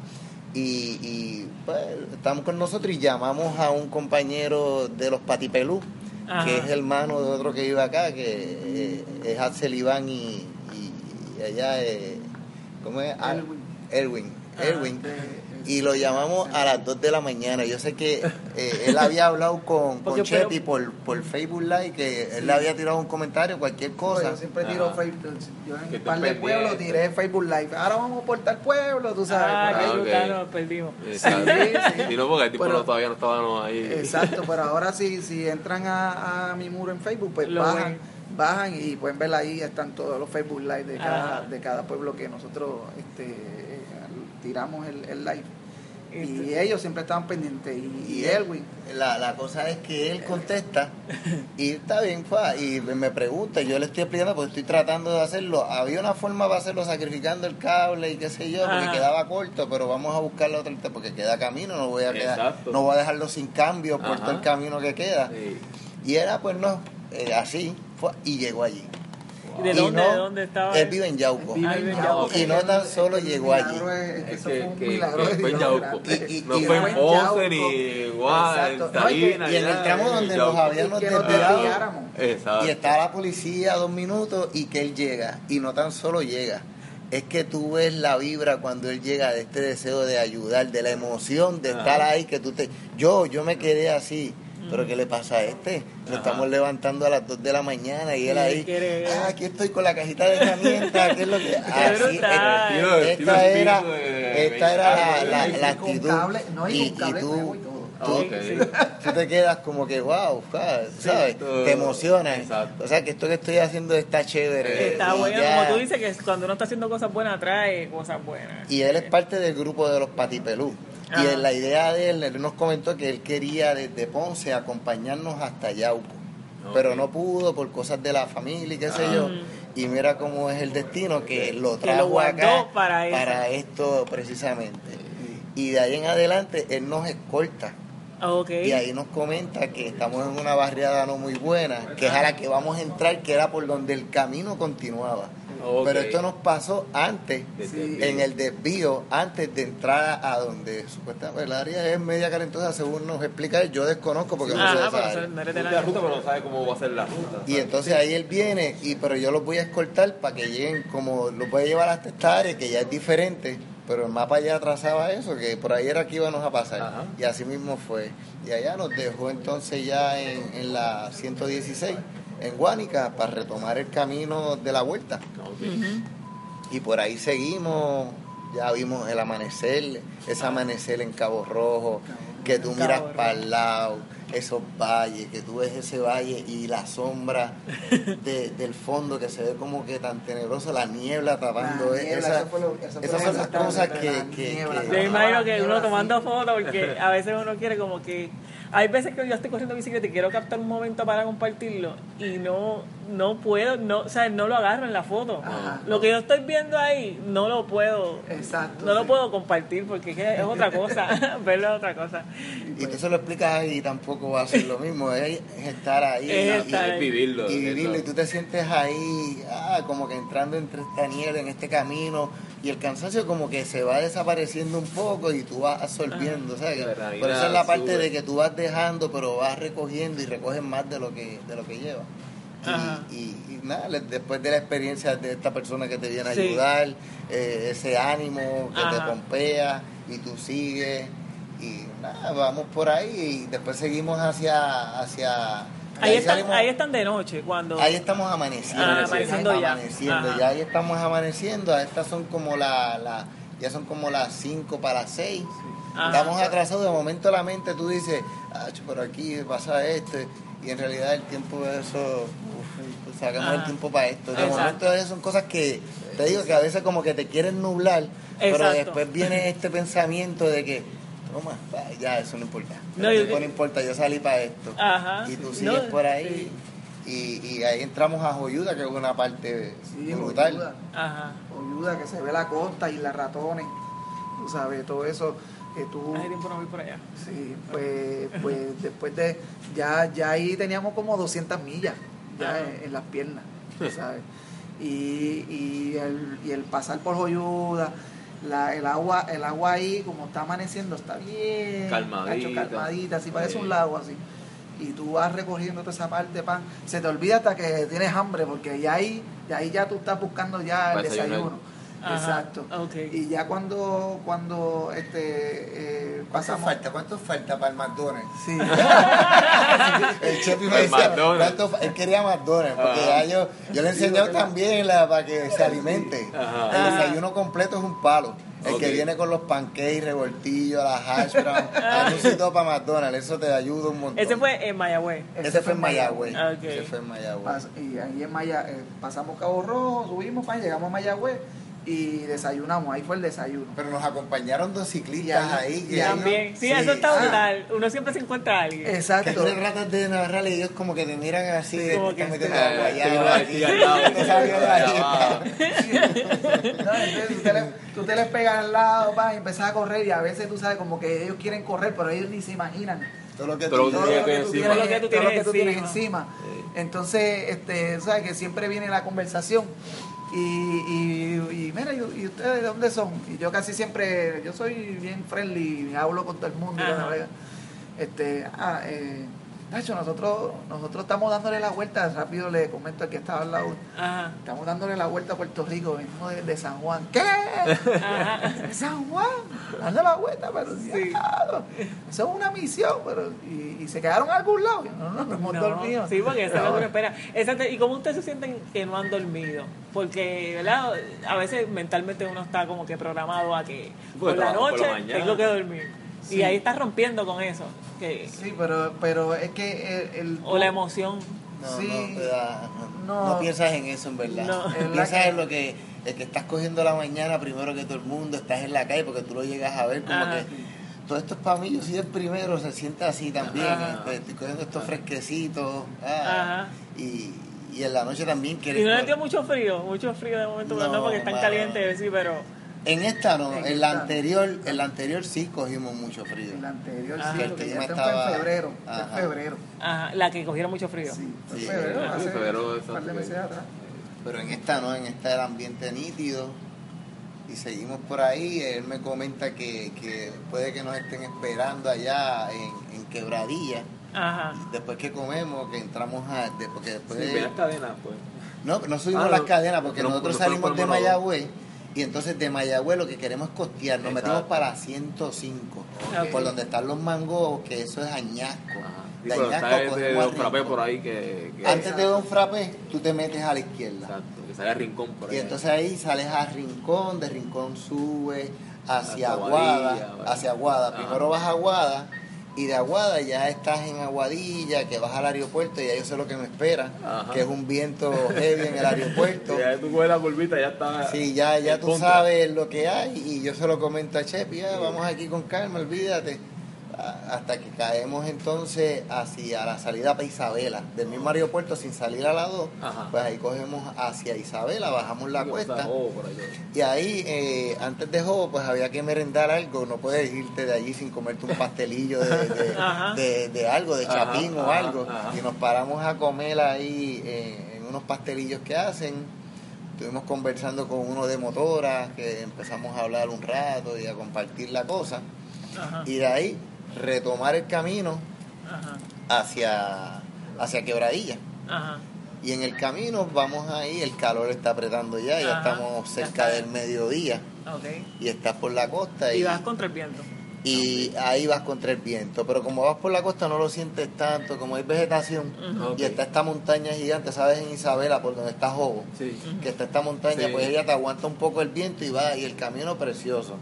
Y, pues estamos con nosotros y llamamos a un compañero de los Patipelú, Ajá. que es hermano de otro que vive acá, que eh, es Axel Iván y, allá, eh, ¿cómo es? Erwin. Ajá. Erwin. Y lo llamamos a las 2 de la mañana. Yo sé que eh, él había hablado con, Porque, con Chepi por, por Facebook Live, que él le había tirado un comentario, cualquier cosa. Yo siempre tiro. Facebook. Yo en un par de pueblos tiré Facebook Live. Ahora vamos por tal pueblo, tú sabes. Ah, por que ahí. ok. brutal, nos perdimos. Exacto. Sí, sí. Y no, porque el tipo Pero- no, todavía no estábamos ahí. Exacto, pero ahora si, si entran a, a mi muro en Facebook, pues Lo bajan, bajan y pueden ver ahí, están todos los Facebook Live de cada, Ajá. de cada pueblo que nosotros este, tiramos el, el live. Y Este- ellos siempre estaban pendientes. Y, y él- Elwin, La, la cosa es que él contesta y está bien, fa, y me pregunta, yo le estoy explicando porque estoy tratando de hacerlo. Había una forma para hacerlo sacrificando el cable y qué sé yo, porque Ajá. quedaba corto, pero vamos a buscar la otra porque queda camino, no voy a quedar, Exacto. no voy a dejarlo sin cambio por Ajá. todo el camino que queda. Sí. Y era pues no, eh, así, fue, y llegó allí. ¿Y de dónde, no, de dónde estaba? Él vive en Yauco. vive en vive en Yauco. Y no tan solo llegó allí. es- que que, fue un que- milagro que de fue en Yauco. grande. Y- y- no y fue en Ponce ni y, en el tramo donde nos habíamos desviado, y está la policía dos minutos y que él llega. Y no tan solo llega, es que tú ves la vibra cuando él llega de este deseo de ayudar, de la emoción de estar ahí, que tú te... Yo, yo me quedé así. Pero ¿qué le pasa a este? Lo Ajá. estamos levantando a las 2 de la mañana y él ahí, quiere- ah, aquí estoy con la cajita de herramientas, ¿qué es lo que...? Así, estilo esta era, esta era la, mexicano, la, la Con actitud. y y, tú, todo. tú- te quedas como que, wow, ¿sabes? Te emocionas. Exacto. O sea, que esto que estoy haciendo está chévere. Está bueno, ya- como tú dices, que cuando uno está haciendo cosas buenas, trae cosas buenas. Y él es parte del grupo de los Patipelú. Y en la idea de él, él nos comentó que él quería desde Ponce acompañarnos hasta Yauco. Pero no pudo por cosas de la familia y qué sé Ah. yo. Y mira cómo es el destino que lo Que lo trajo acá para eso. esto precisamente. Y de ahí en adelante él nos escolta. Ok. Y ahí nos comenta que estamos en una barriada no muy buena, que es a la que vamos a entrar, que era por donde el camino continuaba. Pero esto nos pasó antes, Sí. en el desvío, antes de entrar a donde supuestamente el área es media calentosa, según nos explica él. Yo desconozco porque no sé de la ruta, pero no sabe cómo va a ser la ruta. Y entonces ahí él viene, y pero yo los voy a escoltar para que lleguen, como los voy a llevar hasta esta área, que ya es diferente, pero el mapa ya trazaba eso, que por ahí era que íbamos a pasar. Ajá. Y así mismo fue. Y allá nos dejó entonces ya en, en la 116, en Guánica, para retomar el camino de la vuelta. Y por ahí seguimos, ya vimos el amanecer, ese amanecer en Cabo Rojo, que tú miras para el lado, esos valles, que tú ves ese valle y la sombra de- del fondo que se ve como que tan tenebroso, la niebla tapando. La niebla, esa- lo- esas son las que cosas la que... que- niebla, que- Yo imagino que uno tomando fotos, porque a veces uno quiere como que... Hay veces que yo estoy corriendo bicicleta y quiero captar un momento para compartirlo y no no puedo, no, o sea, no lo agarro en la foto. Ajá. Lo que yo estoy viendo ahí no lo puedo, Exacto. no lo puedo compartir porque es, que es otra cosa, verlo es otra cosa. Y tú se lo explicas y tampoco va a ser lo mismo, es, es estar ahí. Es y- estar y- ahí. vivirlo. y vivirlo y tú te sientes ahí ah, como que entrando entre esta niebla en este camino y el cansancio como que se va desapareciendo un poco y tú vas absorbiendo ¿sabes? Por eso es la parte sube. de que tú vas dejando pero vas recogiendo y recoges más de lo que de lo que llevas y, y- y nada después de la experiencia de esta persona que te viene a Sí. ayudar eh, ese ánimo que te pompea y tú sigues y nada vamos por ahí y después seguimos hacia hacia Ahí están, salimos- ahí están de noche cuando... Ahí estamos amaneciendo. Ah, amaneciendo ya. Amaneciendo, Ajá. ya ahí estamos amaneciendo. Estas son como la, la ya son como las 5 para las 6. Ajá. Estamos atrasados. De momento la mente tú dices, ah, por aquí pasa esto. Y en realidad el tiempo de eso, uf, pues sacamos el tiempo para esto. De Exacto. momento eso son cosas que, te digo que a veces como que te quieren nublar. Pero Exacto. después viene este pensamiento de que, toma, ya eso no importa. No, yo- no importa, yo salí para esto. Ajá. Y tú sigues No, por ahí. Y, y ahí entramos a Joyuda, que es una parte Sí, brutal. Oyuda. Ajá. Oyuda, que se ve la costa y las ratones. Tú sabes, todo eso que tú... Hace tiempo no voy por allá. Sí, pues, pues después de... Ya, ya ahí teníamos como 200 millas ya en, en las piernas, tú ¿sabes? Y, y, el, y el pasar por Joyuda, la, el agua el agua ahí, como está amaneciendo, está bien... Calmadita. cacho, calmadita, así parece un lago así. Y tú vas recorriendo toda esa parte, pan. Se te olvida hasta que tienes hambre, porque ya ahí, ya ahí ya tú estás buscando ya el desayuno. Ajá, Exacto. ok. Y ya cuando, cuando este, eh, ¿Cuánto pasamos... falta? ¿Cuánto falta para el McDonald's? Sí. El chef me El decía, McDonald's. ¿cuánto fa- él quería McDonald's, porque Ajá. ya yo, yo le he enseñado también la, para que se alimente. Ajá. El desayuno completo es un palo. El que viene con los pancakes, revoltillos, las hash brown, anuncito para McDonald's, eso te ayuda un montón. Ese fue en Mayagüez. Ese fue en Mayagüez. Ah. Ese fue en Mayagüez. Y ahí en Maya, eh, pasamos Cabo Rojo, subimos, pan, llegamos a Mayagüez y desayunamos. Ahí fue el desayuno. Pero nos acompañaron dos ciclistas Y ahí- ahí. y que- ahí- También. Sí, Sí. eso está Ah. brutal. Uno siempre se encuentra a alguien. Que Exacto. tú le tratas de narrar y ellos como que te miran así, Sí, de como te que Eh, te entonces tú te, les pegas al lado, pan, y empezás a correr y a veces tú sabes como que ellos quieren correr, pero ellos ni se imaginan Todo lo que tú todo que lo que tú tienes, Todo lo que tú tienes que encima. Entonces, este, sabes que siempre viene la conversación. Y, y, y mira, ¿y, y ustedes de dónde son? Y yo casi siempre, yo soy bien friendly, hablo con todo el mundo. Este, ah, eh, Nacho, nosotros, nosotros estamos dándole la vuelta, rápido le comento al que estaba al lado, Ajá. estamos dándole la vuelta a Puerto Rico, venimos de, de San Juan. ¿Qué? Ajá. ¿De San Juan? Dando la vuelta, pero diablo, eso es una misión, pero y, y se quedaron a algún lado. No, no, no hemos No, dormido. Sí, porque eso es lo que No. uno espera. Exacto. ¿Y cómo ustedes se sienten que no han dormido? Porque, ¿verdad? A veces mentalmente uno está como que programado a que por la trabajo por noche la tengo que dormir. Y Sí. ahí estás rompiendo con eso. Que, Sí, pero, pero es que el, el- o la emoción. No, Sí. no, da- no, No. no piensas en eso en verdad. No. Piensas que- en lo que, el que estás cogiendo la mañana primero que todo el mundo, estás en la calle porque tú lo llegas a ver como Ajá. que todo esto es para mí, yo soy el primero, se siente así también. Ajá. este, estoy cogiendo estos fresquecitos. ah, Ajá. y, y en la noche también Y quieres. no les coger- dio mucho frío, mucho frío de momento, No, no, porque están calientes, sí, pero... En esta no, En en la esta. anterior, en la anterior sí cogimos mucho frío. el anterior, Ajá. sí, Que el este estaba- fue en febrero. fue en febrero. Ajá, la que cogieron mucho frío. Sí, fue Sí, en febrero, sí, hace febrero, un par de meses atrás. Pero en esta no, en esta el ambiente nítido. Y seguimos por ahí. Él me comenta que, que puede que nos estén esperando allá en, en Quebradilla. Ajá. Después que comemos, que entramos a. de- porque después Sí, de- las cadenas, pues. no, no subimos Ah, las cadenas porque No, nosotros no salimos de. Mayagüez y entonces de Mayagüez lo que queremos es costear. Nos Exacto. metimos para 105, Ok. por donde están los mangos, que eso es añasco. Ajá. Sí, De pero Añasco a Don Frappé Rincón. por ahí que... que- Antes de Don Frappé, tú te metes a la izquierda. Exacto, que sale a Rincón por ahí. Y entonces ahí sales a Rincón, de Rincón subes hacia Aguada, hacia Aguada. Primero vas a Aguada y de Aguada ya estás en Aguadilla, que vas al aeropuerto y ya yo sé lo que me espera, Ajá. que es un viento heavy en el aeropuerto. Ya tú coges la curvita, ya está... Sí, ya, ya tú contra. sabes lo que hay y yo se lo comento a Chepi, ya, vamos aquí con calma, olvídate. Hasta que caemos entonces hacia la salida para Isabela, del mismo aeropuerto sin salir a la 2, Ajá. pues ahí cogemos hacia Isabela, bajamos la cuesta Jobo ahí. y ahí eh, antes de Jobo pues había que merendar algo, no puedes irte de allí sin comerte un pastelillo de, de, Ajá. de- de algo, de Ajá, chapín o algo ajá. y nos paramos a comer ahí eh, en unos pastelillos que hacen Estuvimos conversando con uno de motoras, que empezamos a hablar un rato y a compartir la cosa. Ajá. Y de ahí retomar el camino Ajá. hacia, hacia Quebradilla. Ajá. Y en el camino vamos ahí, el calor está apretando ya, ya estamos cerca del mediodía y estás por la costa y, Y vas contra el viento. Y ahí vas contra el viento. Pero como vas por la costa no lo sientes tanto, como hay vegetación y está esta montaña gigante, ¿sabes? En Isabela, por donde está Jobo. Sí. que está esta montaña, Sí. pues ella te aguanta un poco el viento y va, y el camino precioso.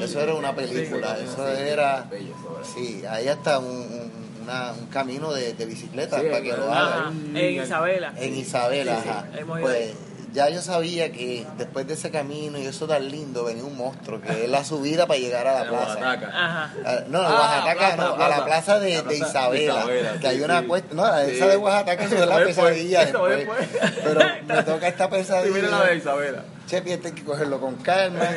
Eso era una película, Sí, eso sí, era, sí, ahí hasta un, un- una- un camino de, de bicicleta Sí, para que lo hagan. Mm, En Isabela. En Isabela, ajá. Pues ya yo sabía que después de ese camino y eso tan lindo venía un monstruo, que es la subida para llegar a la plaza. Ajá. No, Ah, Oaxaca no, a la plaza de, La de plaza de Isabela, Isabela, que hay una sí. cuesta, no, Sí. esa de Oaxaca es la pesadilla después, después. pero me toca esta Sí, pesadilla. mira la de Isabela. Chepi, este hay que cogerlo con calma.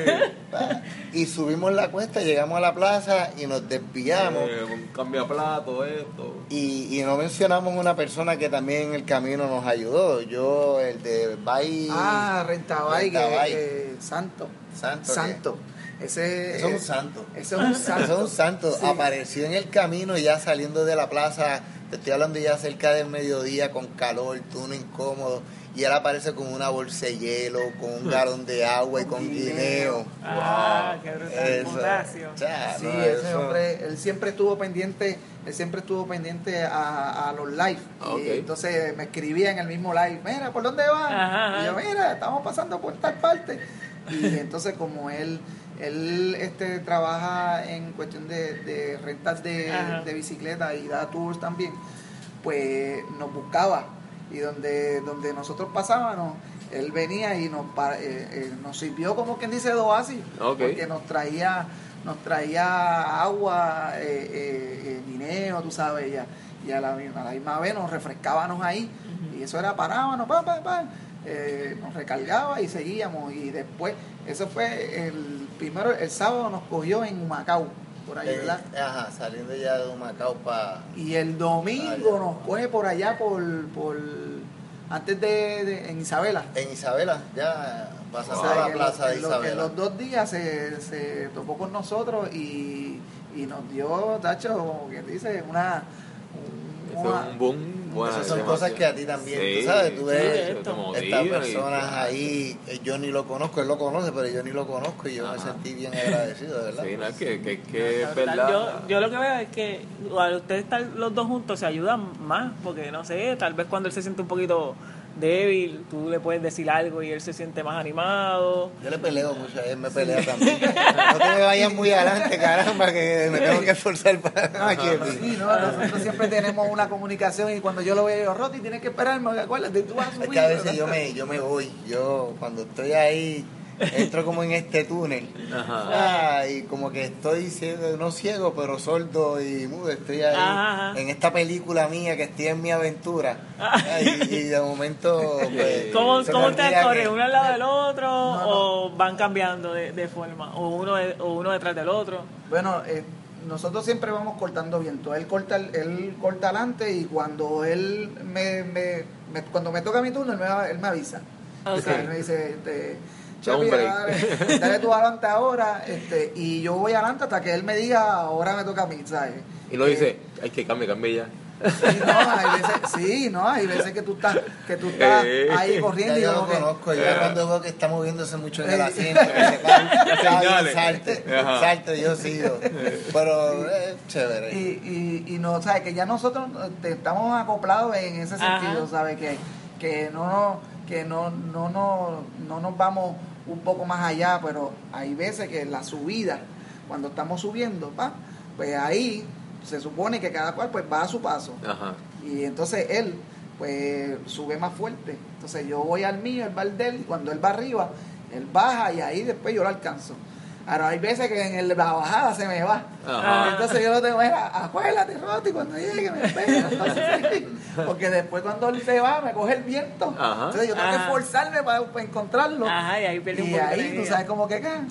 Y subimos la cuesta, llegamos a la plaza y nos desviamos. Eh, un cambio de plato, esto. Y, y no mencionamos una persona que también en el camino nos ayudó. Yo, el de Bay. Ah, Rentabay, que, Rentabay. que- santo. Santo. ¿qué? Santo. Ese Eso es un santo. Ese es un santo. Eso es un santo. Sí. Apareció en el camino ya saliendo de la plaza. Te estoy hablando ya cerca del mediodía con calor, turno incómodo. Y él aparece con una bolsa de hielo, con un galón de agua y con guineo. Ah, qué brutal. Eso. Sí, no, ese eso- hombre, él siempre estuvo pendiente, él siempre estuvo pendiente a, a los live. Ah. Y entonces me escribía en el mismo live, mira, ¿por dónde ajá. Y yo, mira, estamos pasando por tal parte. Y entonces como él, él este trabaja en cuestión de, de rentas de bicicleta y da tours también, pues nos buscaba. Y donde, donde nosotros pasábamos, él venía y nos, pa- eh, eh, nos sirvió como quien dice de oasis, porque nos traía nos traía agua, eh, eh, eh, guineo, tú sabes, ya, y a la, misma- a la misma vez nos refrescábamos ahí, y eso era parábamos, pam, pam, pam, eh, nos recargaba y seguíamos, y después, eso fue el primero, el sábado nos cogió en Humacao, por ahí, Eh, ¿verdad? ajá, saliendo ya de Humacao para. Y el domingo Allá. nos coge por allá, por, por antes de, de- en Isabela. En Isabela, ya pasando O sea, a la en plaza de Isabela. En los dos días se, se topó con nosotros y, y nos dio, Tacho, como quien dice, una... una- un boom. bueno, Esas son cosas que a ti también, Sí, tú sabes, tú ves sí, estas personas ahí, eh, yo ni lo conozco, él lo conoce, pero yo ni lo conozco y yo me sentí bien agradecido, de verdad. Sí, no, es que, que, que es verdad. Yo, yo lo que veo es que al ustedes estar los dos juntos se ayudan más, porque no sé, tal vez cuando él se siente un poquito débil, tú le puedes decir algo y él se siente más animado. Yo le peleo mucho a él, me pelea también. No te me vayas muy adelante, caramba, que me tengo que esforzar para... No, Chepi. Sí, no, nosotros siempre tenemos una comunicación y cuando yo lo veo, yo, Roti, tienes que esperarme, acuérdate, tú vas a Es subir. que a veces ¿verdad? yo me, yo me voy, yo cuando estoy ahí, entro como en este túnel. Ajá. Ah, y como que estoy ciego, no ciego, pero sordo y mudo. Estoy ahí Ajá, ajá. en esta película mía que estoy en mi aventura. Ay, y, de momento, pues. ¿Cómo, cómo ustedes olvida corren? que- ¿Uno al lado del otro no. o van cambiando de, de forma? ¿O uno, de- o uno detrás del otro? Bueno, eh, nosotros siempre vamos cortando viento. Él corta, el- él corta adelante y cuando él me, me- me- cuando me toca mi turno, él me, él me avisa. O sea, él me dice, este, Chepi, dale, dale tú adelante ahora, este, y yo voy adelante hasta que él me diga, ahora me toca a mí, ¿sabes? Y lo Eh, dice, hay que cambie, cambie ya. Sí, no, hay veces, sí, no, hay veces que tú estás, que tú estás Eh. ahí corriendo yo lo que, conozco, Eh. ya cuando veo que está moviéndose mucho en el Eh. asiento, que se señales. salte, Ajá. salte, yo sigo. Pero es chévere. y, y, y no, ¿sabes? Que ya nosotros este, estamos acoplados en ese Ajá. sentido, ¿sabes? Que, que no, no, que no, no, no, no nos vamos un poco más allá, pero hay veces que la subida, cuando estamos subiendo, pa, pues ahí se supone que cada cual pues va a su paso. Ajá. Y entonces él, pues, sube más fuerte. Entonces yo voy al mío, él va al de él, cuando él va arriba, él baja y ahí después yo lo alcanzo. Ahora hay veces que en el- la bajada se me va. Ajá. Entonces yo lo tengo, mira, acuérdate, Roti, cuando llegue me pega. Entonces, porque después cuando él se va, me coge el viento. Ajá. Entonces yo tengo que esforzarme para, para encontrarlo. Ajá, y ahí un Y ahí, tú sabes, como que acá.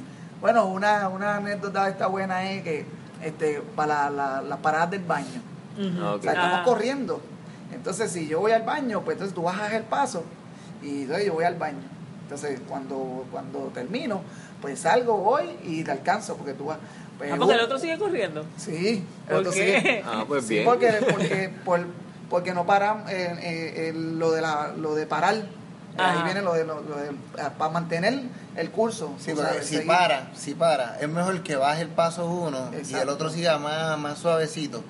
Bueno, una, una anécdota de esta buena es que este, para la- la- las paradas del baño. O sea, estamos corriendo. Entonces, si yo voy al baño, pues entonces tú bajas el paso y entonces yo voy al baño. Entonces, cuando, cuando termino, pues salgo, voy y te alcanzo porque tú vas. pues, Ah, porque el otro sigue corriendo. Sí, el ¿Por otro qué? sigue. Ah, pues Sí, bien. porque, porque, por- porque no paran eh, eh, lo, de la, lo de parar. Ahí Ajá. viene lo de, lo, lo de- para mantener el curso. Sí, pero sabes, si seguir. para, si para, es mejor que baje el paso uno y el otro siga más, más suavecito.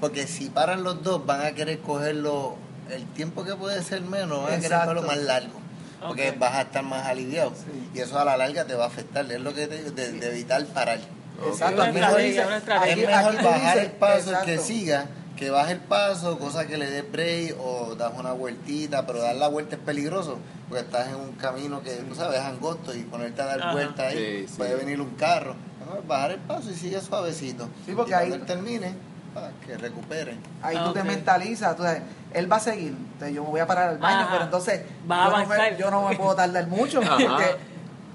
Porque si paran los dos, van a querer cogerlo, el tiempo que puede ser menos, van a querer Exacto. cogerlo más largo. Porque vas a estar más aliviado. Sí. Y eso a la larga te va a afectar. Es lo que te digo, de, de evitar parar. Exacto, aquí mejor. Es mejor aquí bajar el paso que exacto. siga, que baje el paso, cosa que le dé break o das una vueltita, pero dar la vuelta es peligroso, porque estás en un camino que, tú sabes, es angosto y ponerte a dar Ajá. vuelta ahí, Sí, sí. puede venir un carro. Mejor bajar el paso y sigue suavecito. Sí, porque y cuando ahí- él termine, para que recupere. Ahí Ah, tú te mentalizas, tú sabes, él va a seguir, entonces yo me voy a parar al baño, Ajá. pero entonces Va a yo, no me, avanzar. yo no me puedo tardar mucho, Ajá. porque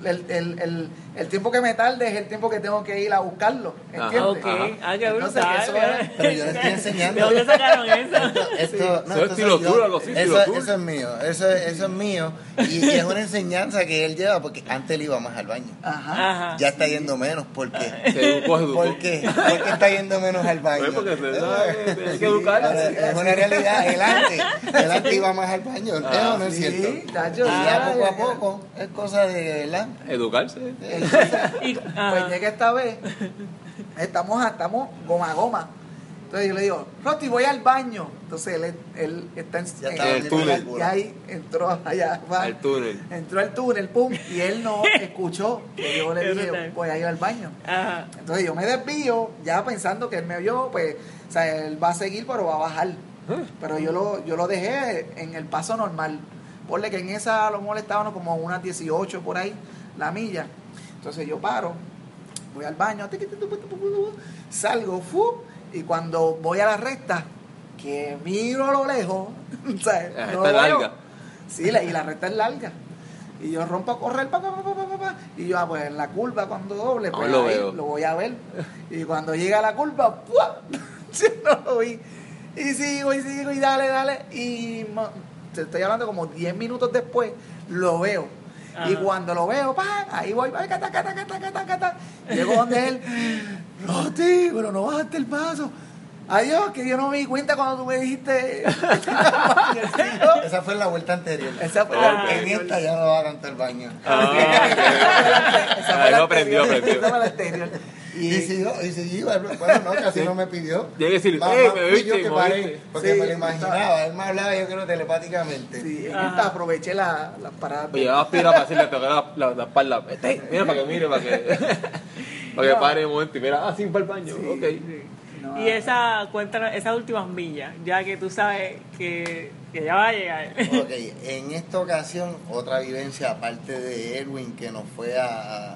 el, el, el, el tiempo que me tarde es el tiempo que tengo que ir a buscarlo. ¿entiendes? Ok, Ajá. ah, qué Entonces, brutal. eso es- Pero yo le estoy enseñando. ¿De dónde sacaron eso? Esto, Eso es estilo soy yo. tour, algo así, eso, eso es mío, eso, es- eso es mío. Y, y es una enseñanza que él lleva, porque antes él iba más al baño. Ajá. Ajá. Ya está yendo menos, ¿por qué? Se educó, se educó. ¿Por qué? ¿Por qué está yendo menos al baño? Pues porque se tiene que es una realidad, el antes, el antes iba más al baño, ¿es Ah, no es sí, cierto? tacho, y ya ah, poco a poco es cosa de, ¿verdad? Educarse. Y- Pues ajá. llega esta vez, estamos, estamos goma a goma. Entonces yo le digo, Roti, voy al baño. Entonces él, él está en, Ya en- estaba el túnel. Y ahí entró allá. va. Al túnel. Entró al túnel, pum, y él no escuchó que yo le dije, voy a ir al baño. Ajá. Entonces yo me desvío, ya pensando que él me vio, pues, o sea, él va a seguir, pero va a bajar. Pero yo lo, yo lo dejé en el paso normal. Ponle que en esa lo molestaban como unas 18 por ahí, la milla. Entonces yo paro, voy al baño, salgo, fu, y cuando voy a la recta, que miro a lo lejos, o sea, La no es veo. larga. Sí, la, y la recta es larga. Y yo rompo a correr, pa, pa, pa, y yo, ah, pues en la curva cuando doble, pues lo ahí veo. lo voy a ver. Y cuando llega a la curva, ¡pua! Yo no lo vi. Y sigo, y sigo, y dale, dale. Y te estoy hablando como 10 minutos después, lo veo. Y cuando lo veo, ¡pam! ahí voy, pa, cata, cata, cata, cata, cata. Llego donde él, Roti, pero no bajaste el paso. Adiós, que yo no me di cuenta cuando tú me dijiste. Esa fue la vuelta anterior. Esa fue Ah, la En anterior. esta ya no va a cantar el baño. Ah, Esa Ah, fue la no aprendió, anterior. Esa fue la anterior. Y, y siguió, bueno, no, casi no me pidió. Que decir, Más- "Eh, más me viste, yo que paré, viste". porque Sí, me lo imaginaba. Él me hablaba, yo creo, telepáticamente. Sí, esta aproveché la, la parada. Oye, vas a aspirar para hacerle tocar la, la, la espalda. Este, mira, para que mire, para que, para que pare un momento y mira, ah, sí, para el baño. Sí, ok. sí. No, Y esa, cuéntanos, esas últimas millas, ya que tú sabes que, que ya va a llegar. Ok, en esta ocasión, otra vivencia aparte de Erwin que nos fue a,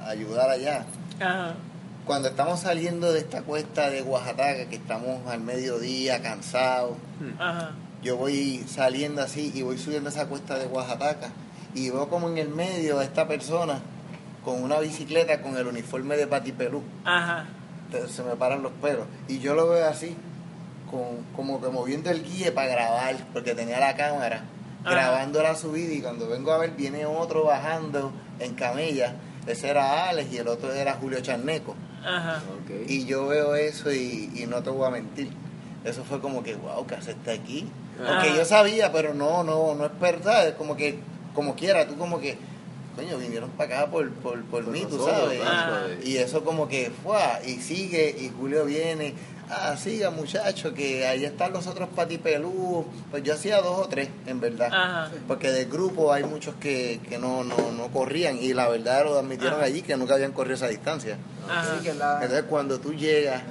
a ayudar allá. Ajá. Cuando estamos saliendo de esta cuesta de Oaxaca, que estamos al mediodía, cansados, Ajá. yo voy saliendo así y voy subiendo esa cuesta de Oaxaca y veo como en el medio a esta persona con una bicicleta con el uniforme de Patipelú. Ajá. te- se me paran los pelos. Y yo lo veo así, con, como que moviendo el guía para grabar, porque tenía la cámara. Ajá. grabando la subida y cuando vengo a ver viene otro bajando en camella. Ese era Alex y el otro era Julio Charneco. Ajá. Y yo veo eso y, y no te voy a mentir. Eso fue como que, wow, ¿qué hace este aquí? Porque Ajá. yo sabía, pero no, no, no es verdad. Es como que, como quiera, tú como que, coño, vinieron para acá por, por, por mí, tú. Ah. ¿sabes? Y eso como que fue, y sigue, y Julio viene, ah, siga muchacho, que ahí están los otros patipelú. Pues yo hacía dos o tres, en verdad. Ajá. Porque del grupo hay muchos que, que no, no, no corrían, y la verdad lo admitieron Ajá. allí, que nunca habían corrido esa distancia. Ajá. Entonces cuando tú llegas,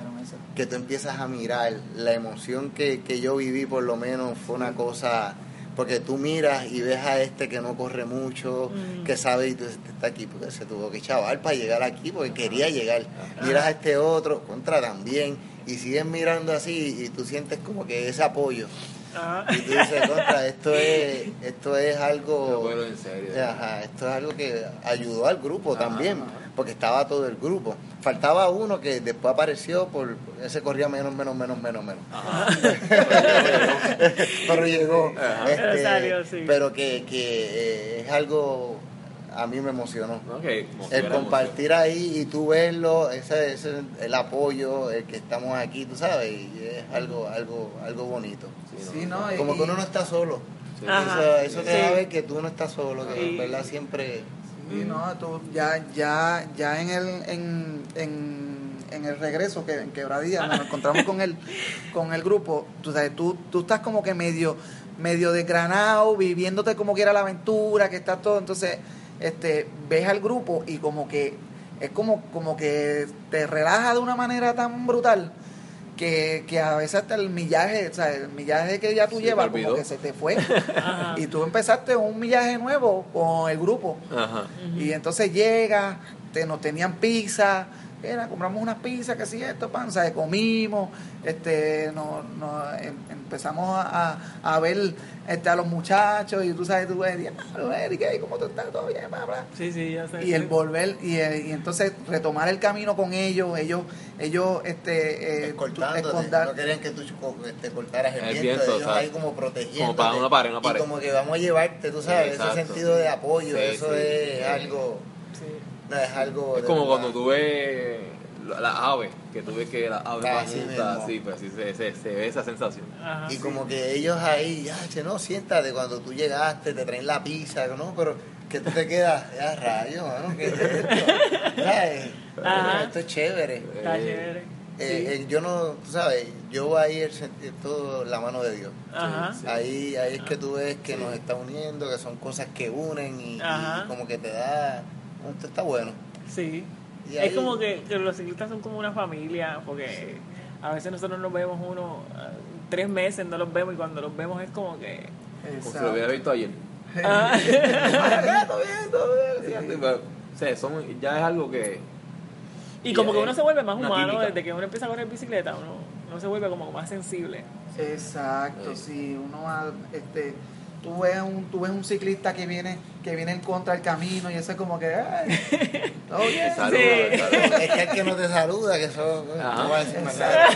que tú empiezas a mirar, la emoción que, que yo viví por lo menos fue una cosa, porque tú miras y ves a este que no corre mucho, Mm. que sabe y tú "Este está aquí porque se tuvo que chaval para llegar aquí, porque quería llegar. Miras a este otro, contra también, y sigues mirando así y tú sientes como que ese apoyo. Ajá. Y tú dices, contra, esto es, esto es algo... Pero en serio. Ajá, esto es algo que ayudó al grupo Ajá, también, ajá. porque estaba todo el grupo. Faltaba uno que después apareció, por ese corría menos, menos, menos, menos, menos. pero llegó. Este, Pero salió, sí. Pero que, que eh, es algo, a mí me emocionó. El compartir ahí y tú verlo, ese, ese el apoyo, el que estamos aquí, tú sabes, y es algo, algo, algo bonito. Sí, no, Como y- que uno no está solo. Sí. Eso, eso te Sí. da a ver que tú no estás solo, que en verdad siempre... Sí, no, tú ya, ya, ya en el, en, en, en el regreso que en Quebradilla nos encontramos con el, con el grupo, tú sabes, tú, tú estás como que medio, medio desgranado, viviéndote como que era la aventura, que está todo, entonces, este, ves al grupo y como que es como, como que te relaja de una manera tan brutal que, que a veces hasta el millaje, o sea, el millaje que ya tú Sí, llevas como que se te fue Ajá. y tú empezaste un millaje nuevo con el grupo. Ajá. Y entonces llega, te, nos tenían pizza, era, compramos unas pizzas, que sí, esto, pan, ¿sabes? comimos, este, nos, nos, em- empezamos a, a- ver este, a los muchachos y tú sabes, tú ves, "Diablo, Eric, ¿qué? ¿cómo tú estás? ¿Todo bien? Bla, bla". Sí, sí, ya sé. Y el volver, y, el- y entonces retomar el camino con ellos, ellos, ellos, este, eh, escondar- no querían que tú te cortaras el, El viento, viento, ellos ahí como protegiendo. Como para una pared, una pared. Y como que vamos a llevarte, tú sabes, Exacto. ese sentido de apoyo, Sí, eso sí. es Sí. algo, es algo... Es de como cuando tú ves la- las aves, que tú ves que las aves Ah, van así así, pues así se, se, se ve esa sensación. Ajá. Y sí. como que ellos ahí, ya, che, no, siéntate, cuando tú llegaste, te traen la pizza, ¿no? Pero que tú te quedas, ya, rayo, mano, ¿qué es esto? ¿Sabes? Ajá. Esto es chévere. Está chévere. Eh, Sí. eh, yo no, tú sabes, yo ahí el sentir todo la mano de Dios. Ajá. Sí. Ahí, ahí es que tú ves que Sí. nos está uniendo, que son cosas que unen y, como que te da, esto está bueno. Sí. Y Es ahí- como que, que los ciclistas son como una familia, porque a veces nosotros nos vemos uno, ah, tres meses no los vemos y cuando los vemos es como que... Como si lo hubieras visto ayer. Ah, o sea, son, ya es algo que... y como que uno se vuelve más humano química. desde que uno empieza a correr bicicleta, uno, uno se vuelve como más sensible. Exacto, Sí. sí, uno va, este, tú ves un, tú ves un ciclista que viene, que viene en contra del camino y eso es como que, ay, todo bien. Salud, Sí. salud. Es que el que no te saluda, que eso, no va a decir más nada,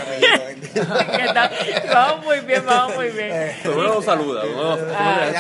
vamos muy bien, vamos muy bien. Uno no saluda, uno, uno Ah.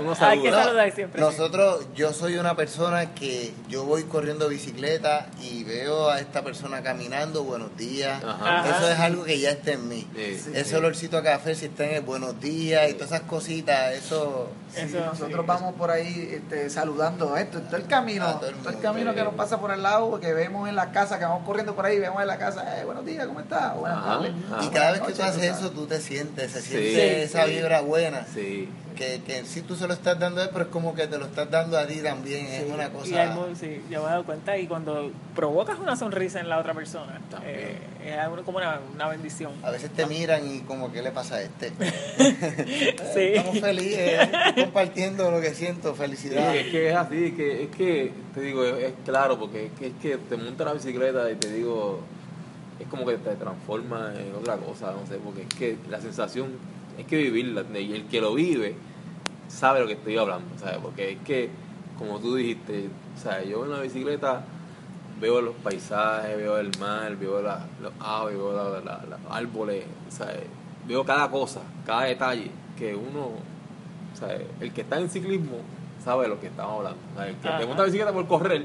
Uno saluda. saludar siempre. Nosotros, yo soy una persona que yo voy corriendo bicicleta y veo a esta persona caminando, buenos días. Ajá. Ajá. Eso es algo que ya está en mí. Sí, sí. Ese olorcito a café, si está en el buenos días y todas esas cositas, eso... Sí, Eso, nosotros sí. vamos por ahí este, saludando esto, todo el camino, A todo el todo el mundo, camino que nos pasa por el lado, que vemos en la casa, que vamos corriendo por ahí, vemos en la casa, eh, buenos días, ¿cómo estás? Buenas Ajá, tardes. ajá. y cada vez que tú haces eso, tú te sientes, se Sí. siente esa Sí. vibra buena. Sí. Que, que si tú se lo estás dando a él, pero es como que te lo estás dando a ti también. Es Sí, una Y hay cosa... sí, yo me he dado cuenta y cuando provocas una sonrisa en la otra persona, También. eh, es algo como una, una bendición. A veces te miran y como, ¿qué le pasa a este? Sí. Estamos felices, compartiendo lo que siento, Sí, felicidad. es que es así, que, es que, te digo, es, es claro, porque es que, es que te montas la bicicleta y te digo, es como que te transforma en otra cosa, no sé, porque es que la sensación es que vivirla, y el que lo vive sabe lo que estoy hablando, ¿sabes? Porque es que, como tú dijiste, o sea, yo en la bicicleta veo los paisajes, veo el mar, veo la- los aves, veo la- la- los árboles, ¿sabes? Veo cada cosa, cada detalle que uno o sea, el que está en ciclismo sabe de lo que estamos hablando. Sea, el que Ajá. te monta bicicleta por correr,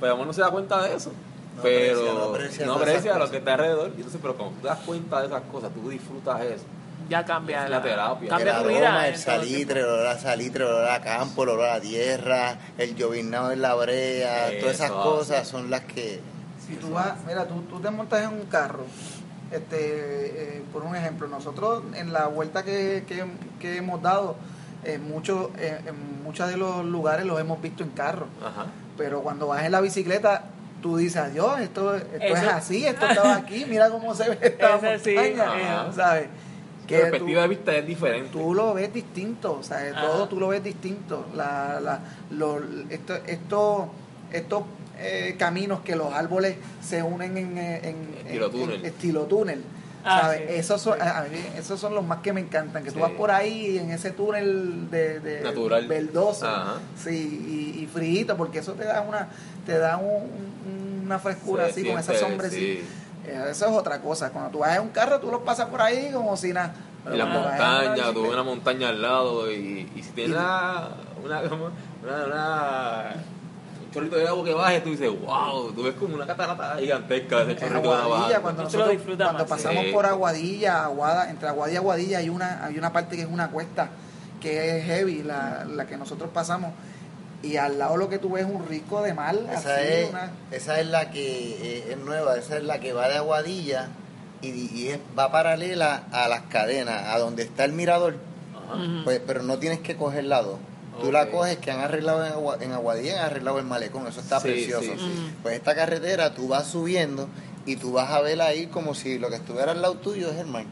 pues a lo mejor no se da cuenta de eso. No pero aprecia, no aprecia no aprecia lo cosas. que está alrededor. Y entonces, pero cuando tú te das cuenta de esas cosas, tú disfrutas eso. Ya cambia la, la terapia. el Cambia tu aroma, vida. el salitre, el olor a salitre, el olor a campo, el olor a tierra, el llovinado en la brea, todas esas cosas son las que... Si tú vas, mira, tú, tú te montas en un carro, este, eh, por un ejemplo, nosotros en la vuelta que, que, que hemos dado, en muchos, en, en muchos de los lugares los hemos visto en carro, Ajá. pero cuando vas en la bicicleta, tú dices, adiós, esto, esto es así, esto estaba aquí, mira cómo se ve esta sí, montaña, ajá. ¿sabes? Tu Que perspectiva tú- de vista es diferente. tú lo ves distinto, o sea, Ajá. todo tú lo ves distinto. La, la, lo, esto, esto, estos eh, caminos que los árboles se unen en, eh, en- Estilo en- túnel. en estilo túnel. Ah, ¿sabes? sí. Esos, son, a mí, esos son los más que me encantan, que tú Sí. vas por ahí en ese túnel de, de Natural. verdoso, Ajá. sí, y, y frío, porque eso te da una, te da un- un- una frescura así, con esa siente, sombrecita. Eh, Eso es otra cosa. Cuando tú vas en un carro, tú los pasas por ahí como si nada. Y las cuando vas en una montañas, bicicleta- tuve una montaña al lado y, y si Y- tienes una, una, como una, una- un chorrito de agua que baje, tú dices, wow, tú ves como una catarata gigantesca de ese chorrito de agua. Cuando Tú lo nosotros cuando más. pasamos Sí. por Aguadilla, Aguada, entre Aguadilla y Aguadilla hay una, hay una parte que es una cuesta que es heavy, la, la que nosotros pasamos, y al lado lo que tú ves es un rico de mar, Esa así, es, una- esa es la que eh, es nueva, esa es la que va de Aguadilla y, y es- va paralela a las cadenas, a donde está el mirador, pues, pero no tienes que coger lado. Tú la coges que han arreglado en, Agua- en Aguadilla, han arreglado el malecón, eso está Sí, precioso. sí, sí. Pues esta carretera tú vas subiendo y tú vas a ver ahí como si lo que estuviera al lado tuyo es el mar.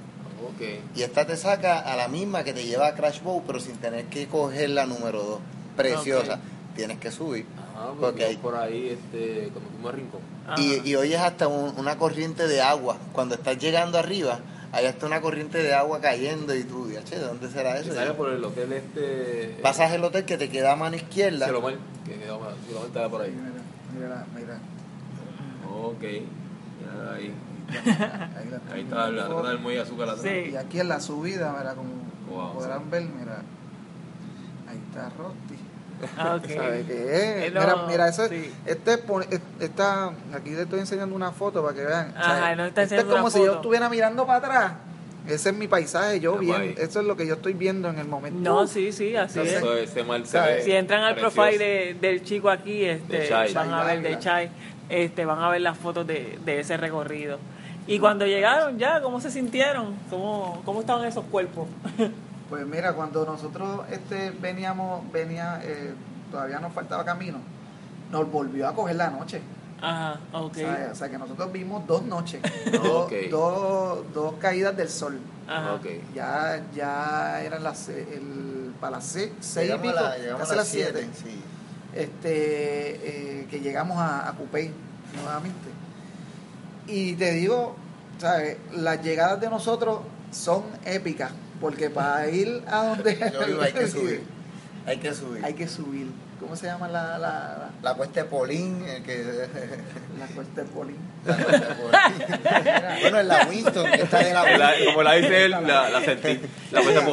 Ok. Y esta te saca a la misma que te lleva a Crash Bow, pero sin tener que coger la número 2. Preciosa. Tienes que subir. Ajá, Porque porque hay- por ahí, este, a Rincón. Y, y oyes hasta un- una corriente de agua. Cuando estás llegando arriba, hay hasta una corriente de agua cayendo y tú, "Ya, che, ¿de dónde será eso? sale por el hotel este... Pasas el hotel que te queda a mano izquierda. Salomar, que quedó Salomar estaba por ahí. Mira, mira, mira, Ok. Ya, ahí. ahí, la Ahí está la del muelle azúcar atrás. Sí. Y aquí en la subida, mira, como, como Wow, podrán ver, mira, ahí está Rosti. Ah, ok. ¿Sabe qué es? No, mira, mira, eso, sí. este, esta, aquí le estoy enseñando una foto para que vean. Ajá, no está este es como si yo estuviera mirando para atrás. Ese es mi paisaje, yo bien, eso es lo que yo estoy viendo en el momento. No, sí, sí, así Entonces, es. Si entran al precioso. profile de- del chico aquí, este, De Chai. van a ver de. Chai, este, van a ver las fotos de, de ese recorrido. Y cuando llegaron ya, ¿cómo se sintieron? ¿Cómo, cómo estaban esos cuerpos? Pues mira, cuando nosotros este, veníamos, venía, eh, todavía nos faltaba camino, nos volvió a coger la noche. Ajá, ok. O sea que nosotros vimos dos noches, dos, dos, dos caídas del sol. Ajá. Ok. Ya, ya eran las el, para las seis, seis y pico, la- casi a las siete. sí. este, eh, que llegamos a, a Cupey nuevamente. Y te digo, ¿sabes? Las llegadas de nosotros son épicas, porque para ir a donde Yo digo, hay que subir. Hay que subir. hay que subir. ¿Cómo se llama la, la, La cuesta de Polín, el que... la, cuesta de Polín? la cuesta de Polín. bueno, en la Winston, que está de la La- como la dice él, la, la sentí. La cuesta.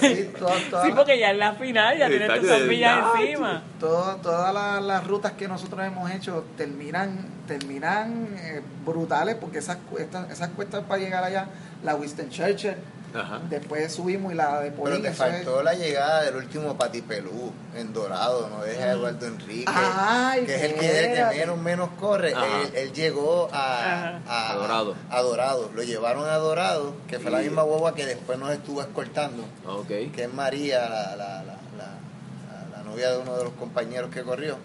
Sí, todas, todas Sí, porque ya en la final ya tienes tus de- ya, encima. todas todas las, las rutas que nosotros hemos hecho terminan terminan eh, brutales porque esas cuestas esas cuestas para llegar allá la Winston Churchill Ajá. después subimos y la de Pero Polín te eso es- faltó la llegada del último Patipelú en Dorado, no deja a Eduardo Enrique, Ay, que es el que, el que menos, menos corre. Él, él llegó a, a, A Dorado. a Dorado. Lo llevaron a Dorado, que fue la misma guagua que después nos estuvo escoltando, que es María, la, la, la, la- la- la novia de uno de los compañeros que corrió.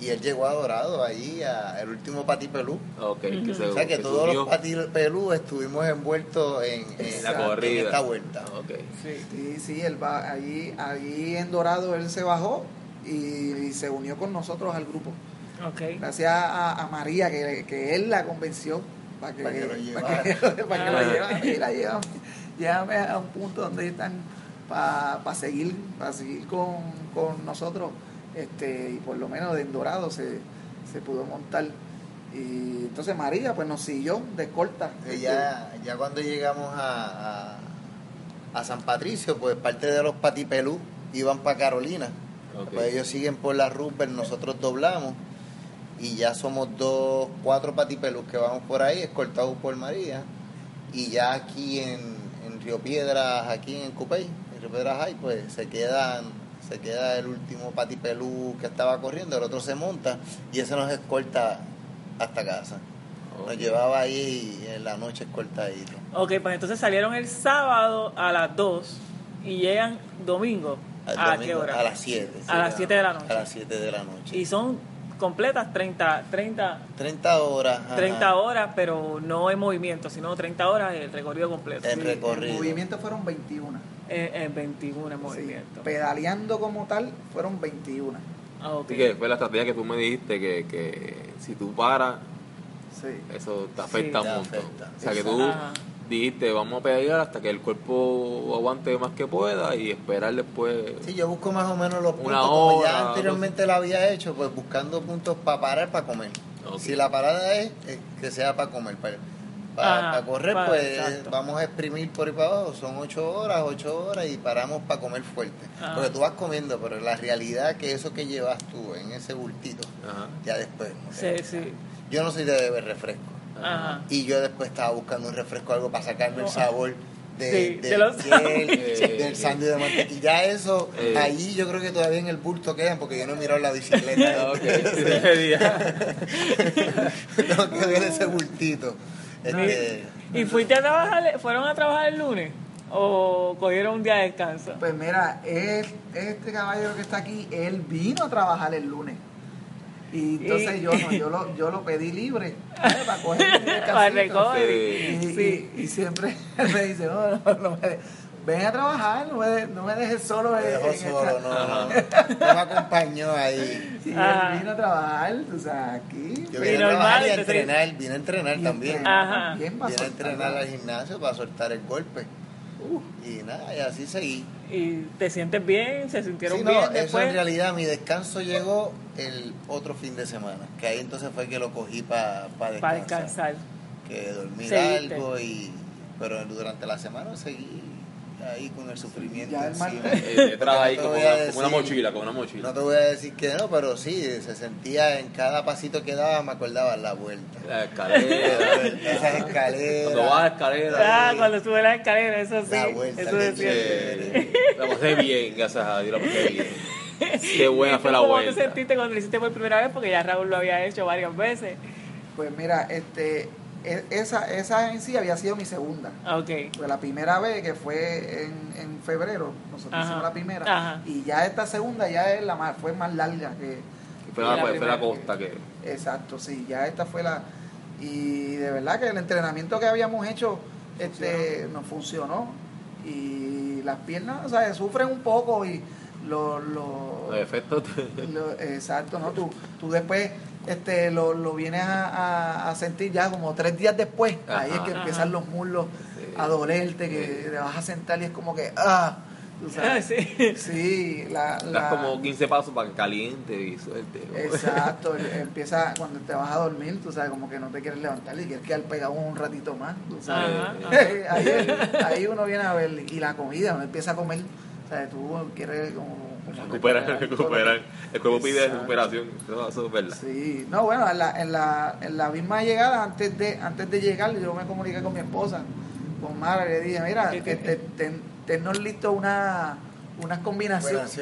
Y él llegó a Dorado, ahí, a, el último Patipelú. Ok. Que se, O sea que todos los patipelú estuvimos envueltos en, en, la en corrida. esta vuelta. Ok. sí sí él va allí allí en Dorado él se bajó y, y se unió con nosotros al grupo Ok. gracias a, a María que, que él la convenció para que, Para que lo para llevara. que, para que lo Ah. llevara. Mira, llévame, llévame a un punto donde están para seguir para seguir con, con nosotros este y por lo menos de en Dorado se, se pudo montar y entonces María pues nos siguió de escolta Y ya, ya cuando llegamos a, a, a San Patricio, pues parte de los patipelú iban para Carolina. Pues ellos siguen por la Rupert, nosotros doblamos y ya somos dos, cuatro patipelús que vamos por ahí, escoltados por María. Y ya aquí en, en Río Piedras, aquí en Cupey, en Río Piedras High, pues se quedan, se queda el último patipelú que estaba corriendo, el otro se monta y ese nos escolta hasta casa. Nos llevaba ahí en la noche escoltadito. Ok, pues entonces salieron el sábado a las 2 y llegan domingo. ¿A domingo, qué hora? A las 7. A las 7 de la noche. A las 7 de la noche. Y son completas 30, 30, 30 horas. ajá. 30 horas, pero no en movimiento, sino 30 horas el recorrido completo. Sí, recorrido. En movimiento fueron 21. En, en 21 en Sí, movimiento. pedaleando como tal fueron 21. Ah. Así que fue la estrategia que tú me dijiste que, que si tú paras, Sí. eso te afecta Sí. un montón. afecta. O sea que tú Ajá. dijiste, vamos a pegar hasta que el cuerpo aguante más que pueda y esperar después. Sí, yo busco más o menos los puntos. Una como ya anteriormente lo había hecho, pues buscando puntos para parar, para comer. Si la parada es eh, que sea para comer, para, para, correr, para- pues exacto. vamos a exprimir por ahí para abajo. Son 8 horas, 8 horas y paramos para comer fuerte. Ajá. Porque tú vas comiendo, pero la realidad que eso que llevas tú en ese bultito, Ajá. ya después. no Sí, sé. sí. Yo no soy de beber refresco. Ajá. Y yo después estaba buscando un refresco, algo para sacarme el sabor de, Sí, de- de los del- sándwiches. del sándwich de mantequilla. Eso, Eh. ahí yo creo que todavía en el bulto quedan porque yo no he mirado la bicicleta. Ah, ok. Ese día. Tengo que ver ese bultito. Este, ¿Y fuiste a trabajar, fueron a trabajar el lunes? ¿O cogieron un día de descanso? Pues mira, es- este caballero que está aquí, él vino a trabajar el lunes. Y entonces Y- yo no, yo lo, yo lo pedí libre ¿sabes? para coger el recovery. Y, Sí. y- y siempre él me dice, no, no, no me ven a trabajar, no me, de- no me dejes solo. me dejó solo, no, no, no me acompañó ahí. Ajá. él vino a trabajar, o sea, aquí. Yo Y vine a normal, trabajar y a entrenar, vine a entrenar y también. Ajá. Vine a entrenar al gimnasio para soltar el golpe. Y nada, y así seguí. ¿Y te sientes bien? ¿Se sintieron Sí, no, bien eso después? en realidad mi descanso llegó el otro fin de semana, que ahí entonces fue que lo cogí para descansar, Para descansar. que dormí Seguiste. algo y pero durante la semana seguí ahí con el sufrimiento Ya el encima. Eh, detrás ahí No te como voy a una, como una decir- mochila, como una mochila. No te voy a decir que no, pero sí, se sentía en cada pasito que daba me acordaba la vuelta. La escalera. Esas escaleras. Cuando vas a la escalera. Ah, cuando sube la escalera, eso sí. La vuelta eso cierto. eh, la pasé bien, gracias a Dios, la pasé bien. Qué buena ¿Y fue la ¿Cómo vuelta. te sentiste cuando lo hiciste por primera vez? Porque ya Raúl lo había hecho varias veces. Pues mira, este, esa, esa en sí había sido mi segunda. Ah, Ok. Pues la primera vez que fue en, en febrero, nosotros Ajá. hicimos la primera. Ajá. Y ya esta segunda ya es la más, fue más larga que, Fue la la, fue la costa que. Exacto, sí, ya esta fue la... Y de verdad que el entrenamiento que habíamos hecho este, nos funcionó. Y las piernas, o sea, sufren un poco y lo... lo- Los efectos. lo- exacto, ¿no? Tú, tú después este, lo, lo vienes a, a- a sentir ya como tres días después. Ahí es que Ajá. empiezan los muslos a dolerte, que te vas a sentar y es como que... ¡Ah! Tú Ah, sabes. sí. Sí, la, Das como 15 pasos para que caliente y suelte. ¿no? Exacto, empieza cuando te vas a dormir, tú sabes, como que no te quieres levantar y quieres quedar pegado un ratito más, tú sabes. Ajá, ahí, ahí uno viene a ver, y la comida, uno empieza a comer, o sea, tú quieres como... que- recuperar. El cuerpo pide Exacto. recuperación. Eso, eso es verdad. Sí, no, bueno, en la, en la, en la misma llegada, antes de, antes de llegar, yo me comuniqué con mi esposa, con Mara, y le dije, mira, ¿Qué, qué, este, ten- tennos listo una, unas combinaciones.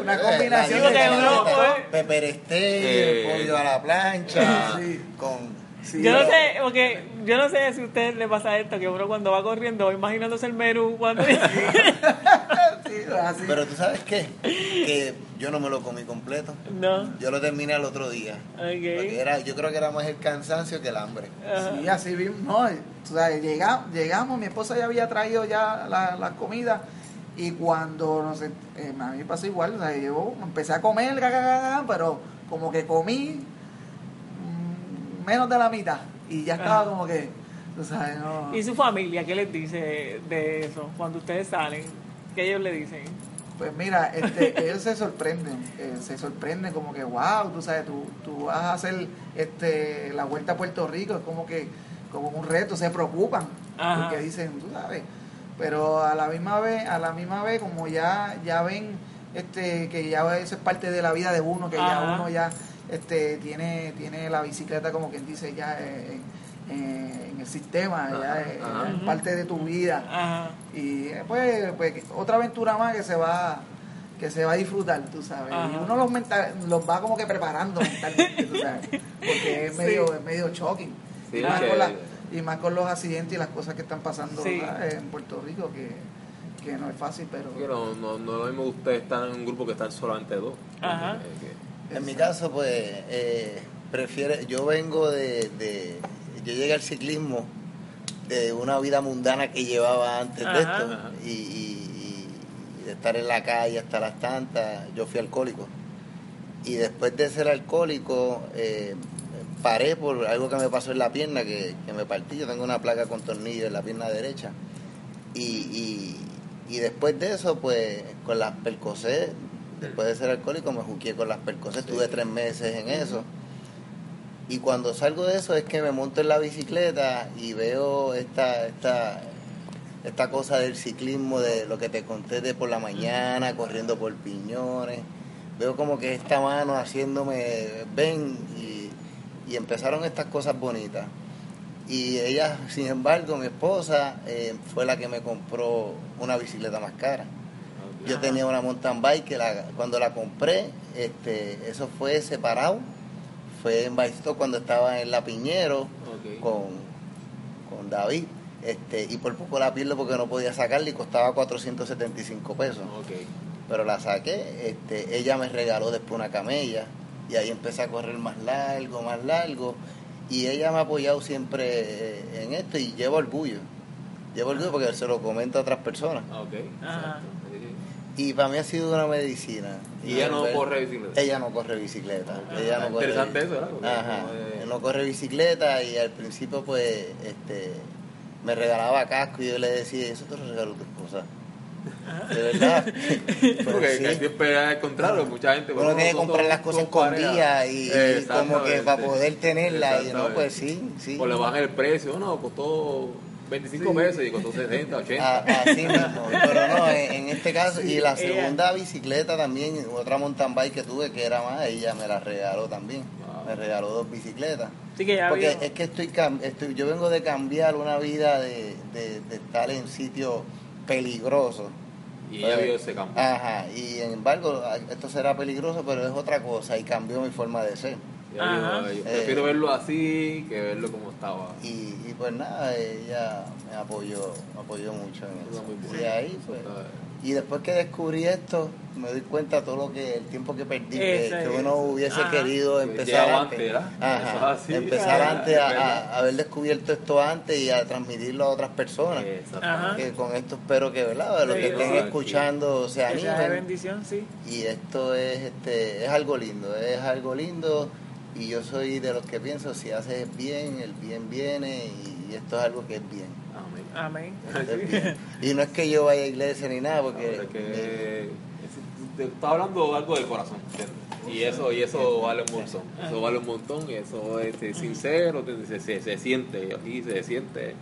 Una combinación de todo, pues. Pepper steak, Eh, pollo a la plancha, Sí. con Sí, Yo no sé, porque yo no sé si a usted le pasa esto, que uno cuando va corriendo va imaginándose el menú cuando Sí, así. Pero tú sabes qué, que yo no me lo comí completo. no. Yo lo terminé al otro día. Porque Ok. era, yo creo que era más el cansancio que el hambre. Ajá. Sí, así mismo, no, tú sabes, llega- llegamos, mi esposa ya había traído ya la, la comida y cuando, no sé, eh, a mí me pasó igual, o sea, yo empecé a comer, pero como que comí menos de la mitad y ya estaba Ajá. como que, tú sabes, no... ¿Y su familia qué les dice de eso cuando ustedes salen? ¿Qué ellos le dicen? Pues mira, este, ellos se sorprenden, eh, se sorprenden como que, wow, tú sabes, tú, tú vas a hacer este, la vuelta a Puerto Rico, es como que como un reto, se preocupan, Ajá. porque dicen, tú sabes, pero a la misma vez, a la misma vez como ya, ya ven este, que ya eso es parte de la vida de uno, que ya uno ya este, tiene, tiene la bicicleta como quien dice ya en, en- en el sistema, ya Ajá, es, ajá. es parte de tu vida. Ajá. Y eh, pues, pues otra aventura más que se va que se va a disfrutar, tú sabes. Ajá. Y uno los, mental, los va como que preparando mentalmente, tú sabes. Porque es Sí. medio, es medio shocking. Sí, y, más con la- y más con los accidentes y las cosas que están pasando en Puerto Rico, que, que no es fácil, pero... Que no, no, no lo mismo que ustedes están en un grupo que están solamente dos. Ajá. Eh, que- En mi caso, pues, eh, prefiere, yo vengo de, de- yo llegué al ciclismo de una vida mundana que llevaba antes de esto Ajá. y, y- y de estar en la calle hasta las tantas, yo fui alcohólico. Y después de ser alcohólico, eh, paré por algo que me pasó en la pierna, que, que me partí, yo tengo una placa con tornillo en la pierna derecha. Y, y, y después de eso, pues, con las percocé, después de ser alcohólico, me juqué con las percocé, estuve tres meses en eso. Y cuando salgo de eso es que me monto en la bicicleta y veo esta, esta, esta cosa del ciclismo, de lo que te conté de por la mañana, corriendo por piñones. Veo como que esta mano haciéndome ven y, y empezaron estas cosas bonitas. Y ella, sin embargo, mi esposa, eh, fue la que me compró una bicicleta más cara. Yo Ajá. tenía una mountain bike que la, cuando la compré, este, eso fue separado. Fue en Baistó cuando estaba en La Piñero con, con David. Este, y por poco la pierdo porque no podía sacarla y costaba 475 pesos. Pero la saqué, este, ella me regaló después una camella y ahí empecé a correr más largo, más largo. Y ella me ha apoyado siempre eh, en esto y llevo orgullo. Llevo orgullo porque se lo comento a otras personas. Ok. Sí. Y para mí ha sido una medicina. Y ella no corre bicicleta. Ella no corre bicicleta. Ella no corre Interesante eso, ¿verdad? Ajá. no corre bicicleta y al principio pues este me regalaba casco y yo le decía, eso te lo regaló tu esposa. De verdad. Pues Porque sí. que siempre es al contrario, mucha gente. Uno tiene que comprar las cosas escondidas y, y como que para poder tenerla y no pues sí, sí. O le bajan el precio, no, costó 25 pesos y costó 60, 80. A- así mismo, pero no, en, en este caso, y la ella- segunda bicicleta también, otra mountain bike que tuve que era más, ella me la regaló también, Wow. me regaló dos bicicletas. Sí que ya Porque es que estoy, estoy, yo vengo de cambiar una vida de, de, de estar en sitios peligrosos. Y ella vio ese campo. Ajá, y sin embargo, esto será peligroso, pero es otra cosa y cambió mi forma de ser. Ella dijo, Ajá. "Yo Eh. prefiero verlo así que verlo como estaba. Y, y pues nada, ella me apoyó, me apoyó mucho en Eso muy. Y ahí pues, y después que descubrí esto, me doy cuenta todo lo que, el tiempo que perdí, que, uno hubiese Ajá. querido Que empezar antes. antes, ¿verdad? Ajá, Eso es así, empezar ajá, antes es a, haber descubierto esto antes y a transmitirlo a otras personas. Que con esto espero que, ¿verdad? Los Sí, que estén escuchando se sea de animen. bendición, sí. Y esto es, este, es algo lindo, es algo lindo. Y yo soy de los que pienso, si haces bien, el bien viene y, esto es algo que es bien. Amén. Amén. Esto es bien. Y no es que yo vaya a iglesia ni nada, porque... Porque es que es- te está hablando algo del corazón, ¿entiendes? Y eso, y eso vale un montón. Eso vale un montón y eso es este, sincero, te- se, se, se siente, aquí se siente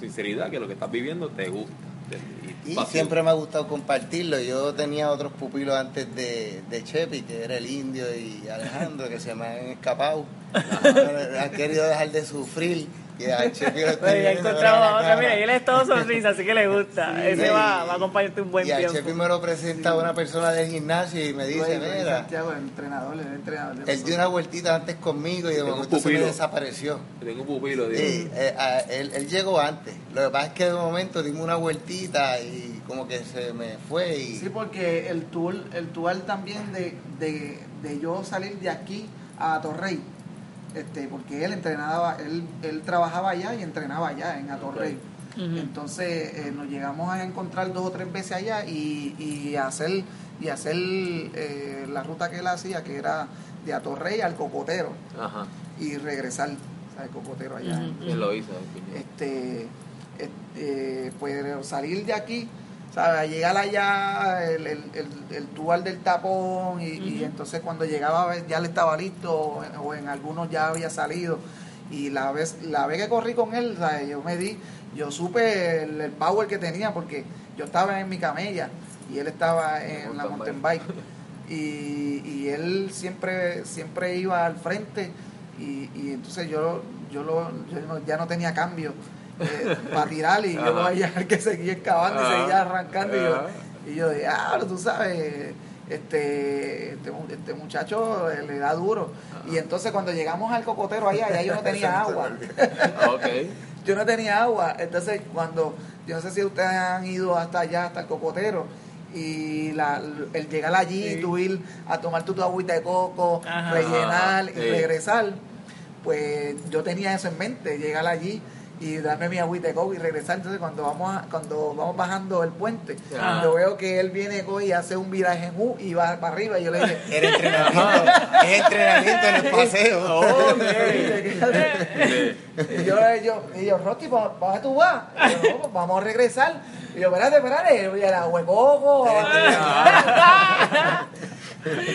sinceridad que lo que estás viviendo te gusta. ¿entiendes? Y siempre me ha gustado compartirlo. Yo tenía otros pupilos antes de, de Chepi, que era el indio y Alejandro, que se me han escapado. han querido dejar de sufrir. Y a estoy Pero ya encontramos a otra, mira, y él es todo sonrisa, así que le gusta. Ese Sí. va, va a acompañarte un buen y a tiempo. Chepi me lo presenta una persona del gimnasio y me dice, Dwayne mira, Santiago, el entrenador, el entrenador. de él dio una vueltita antes conmigo y de momento se me desapareció. Tengo un pupilo, digo. Sí, eh, a- él, él llegó antes. Lo que pasa es que de momento dimos una vueltita y como que se me fue y... Sí, porque el tour, el tour también de, de, de yo salir de aquí a Torrey, este, porque él entrenaba, él, él trabajaba allá y entrenaba allá en Atorrey. Ujú. Entonces eh, nos llegamos a encontrar dos o tres veces allá y, y hacer y hacer eh, la ruta que él hacía, que era de Atorrey al Cocotero Ajá. y regresar al Cocotero allá. Ujú. ¿Quién lo hizo? Piñón? este, este, pues salir de aquí, ¿sabes? Llegar allá, el, el, el, el tual del tapón, y, y entonces cuando llegaba ya le estaba listo, o en, o en algunos ya había salido. Y la vez, la vez que corrí con él, ¿sabes? yo me di, yo supe el, power que tenía porque yo estaba en mi camella y él estaba en la mountain bike y, y él siempre siempre iba al frente y, y entonces yo yo, lo, yo no- ya no tenía cambio eh, para tirar y yo lo Ajá. veía que seguía excavando y seguía arrancando y yo, y yo dije, ah, pero tú sabes, este, este, este muchacho eh, le da duro. Y entonces cuando llegamos al cocotero allá, ya yo no tenía agua. Yo no tenía agua. Entonces cuando, yo no sé si ustedes han ido hasta allá, hasta el cocotero, y la, el llegar allí, Sí. tú ir a tomar tu, tu agüita de coco, Ajá. rellenar y Sí. regresar, pues yo tenía eso en mente, llegar allí y darme mi agüita de coco y regresar. Entonces cuando vamos a- cuando vamos bajando el puente, Ajá. yo veo que él viene y hace un viraje en U y va para arriba y yo le dije, Era entrenamiento, es entrenamiento en el paseo. Y yo, yo, y yo Rocky, ¿para tú vas? Y yo, no, pues vamos a regresar. Y yo, espérate, espérate, y el agua de coco.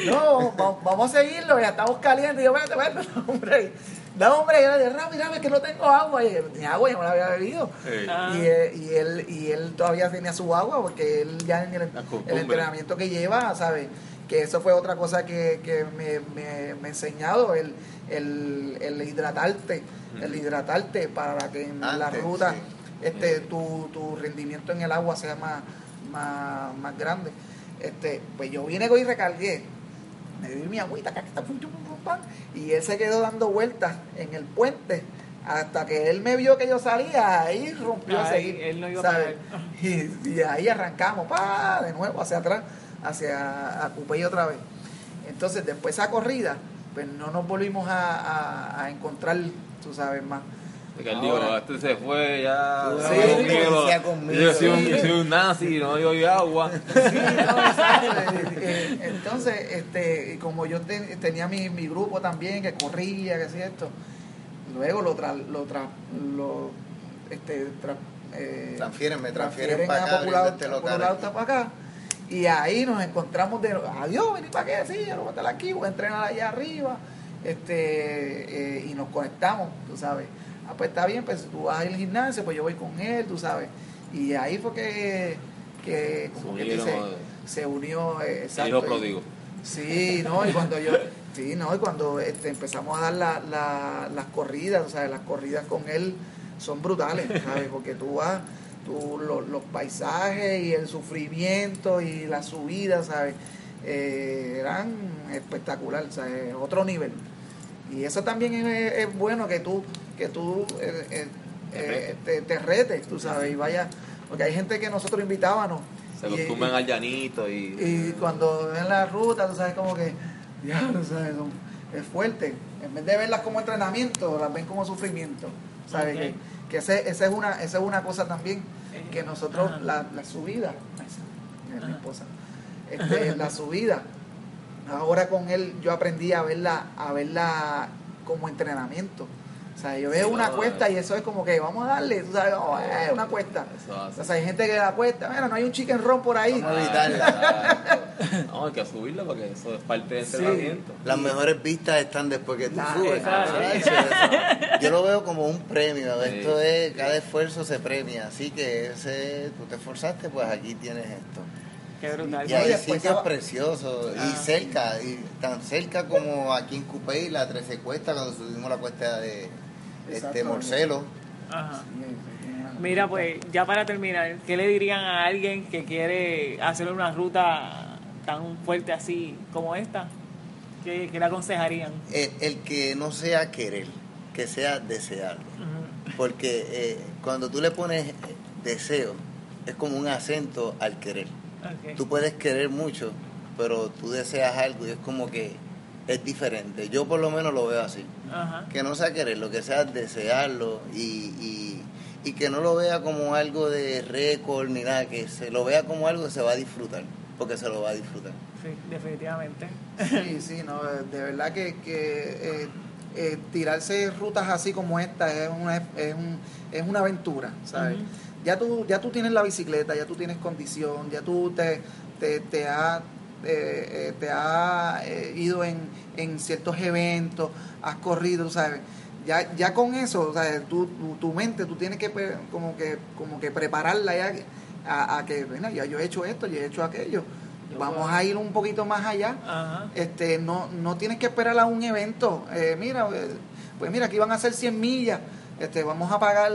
No, va- vamos a seguirlo, ya estamos calientes. Y yo, espérate, espérate, hombre. No, hombre, yo le dije, rápido, es que no tengo agua. Y yo, ni agua, yo no la había bebido. Sí. Ah. Y, eh, y, él, y él todavía tenía su agua porque él ya en el, entrenamiento que lleva, ¿sabes? Que eso fue otra cosa que, que me, me, me ha enseñado, el, el, el hidratarte, el hidratarte para que en la ruta sí. este, tu, tu rendimiento en el agua sea más, más, más grande. Este, pues yo vine y recargué, me di mi agüita, pum, pum, pum, pam, y él se quedó dando vueltas en el puente hasta que él me vio que yo salía, ahí rompió a seguir. él no iba a ¿sabes? Y, y ahí arrancamos, pa, de nuevo hacia atrás, hacia a otra vez. Entonces, después de esa corrida, pues no nos volvimos a, a- a encontrar, tú sabes, más. De que él dijo, este se fue ya. Sí, conmigo, conmigo. Yo soy, un, Sí. yo soy un nazi, no doy agua. Sí, no, Entonces, este, y como yo ten- tenía mi, mi grupo también que corría, que esto, luego lo tra, lo tra, lo, este, tra- eh, Transfieren, me transfieren transfieren para a acá, Popular, este local Popular para acá. Y ahí nos encontramos de adiós, vení para qué, sí, yo no voy a estar aquí, voy a entrenar allá arriba, este, eh, y nos conectamos, tú sabes. Ah, pues está bien, pues tú vas al gimnasio, pues yo voy con él, tú sabes. Y ahí fue que, que como Se que dice, se unió, eh, El exacto, hijo y- pródigo. Sí, no, y cuando yo, sí, no, y cuando este, empezamos a dar la, la- las corridas, o sea, las corridas con él son brutales, ¿sabes? Porque tú vas, tú, lo- los paisajes y el sufrimiento y la subida, ¿sabes? Eh, eran espectacular, ¿sabes? Otro nivel. Y eso también es, es bueno que tú, que tú eh, eh, eh, te, te retes, tú sabes, y vaya, porque hay gente que nosotros invitábamos. Se y- acostumbran al llanito y. y cuando ven la ruta, tú sabes como que, ya, ¿sabes? Son- es fuerte. En vez de verlas como entrenamiento, las ven como sufrimiento. ¿Sabes? Que, que ese, esa, es una, esa es una cosa también que nosotros, Ajá. la, la subida, esa, es mi esposa, este, la subida, ahora con él yo aprendí a verla, a verla como entrenamiento. O sea, yo veo Sí, una no, cuesta y eso es como que vamos a darle, tú sabes, oh, eh, una cuesta. O sea, hay gente que da cuesta, mira, no hay un chicken ron por ahí. Vamos a evitarla. No, hay que subirla porque eso es parte del Sí. entrenamiento. Las mejores vistas están después que tú Ah, subes. Yo lo veo como un premio. Sí. Esto es, cada esfuerzo se premia. Así que ese, tú te esforzaste, pues aquí tienes esto. Qué brutal. Y hay después sitios preciosos y Ah. cerca, y tan cerca como aquí en Cupey, la 13 Cuesta, cuando subimos la cuesta de este. Morcelo. Ajá. Mira, pues ya para terminar, ¿qué le dirían a alguien que quiere hacer una ruta tan fuerte así como esta? ¿Qué, qué le aconsejarían? El, el que no sea querer, que sea desearlo. Ujú. Porque eh, cuando tú le pones eh, deseo, es como un acento al querer. Tú puedes querer mucho, pero tú deseas algo y es como que es diferente. Yo por lo menos lo veo así. Ajá. Que no sea querer, lo que sea desearlo y, y, y que no lo vea como algo de récord ni nada, que se lo vea como algo que se va a disfrutar, porque se lo va a disfrutar. Sí, definitivamente. Sí, sí, no, de verdad que, que eh, eh, tirarse rutas así como esta es una, es un- es una aventura, ¿sabes? Ya, tú, ya tú tienes la bicicleta, ya tú tienes condición, ya tú te, te, te has eh, eh, te has, eh, ido en, en ciertos eventos, has corrido, ¿sabes? ya, ya con eso, o sea, tú, tu, tu mente, tú tienes que pe- como que, como que prepararla ya a, a que, bueno, ya yo he hecho esto, yo he hecho aquello. Yo Vamos a ir un poquito más allá. Ajá. Este, no, no tienes que esperar a un evento. Eh, mira, eh, pues mira, aquí van a ser 100 millas. Este, vamos a pagar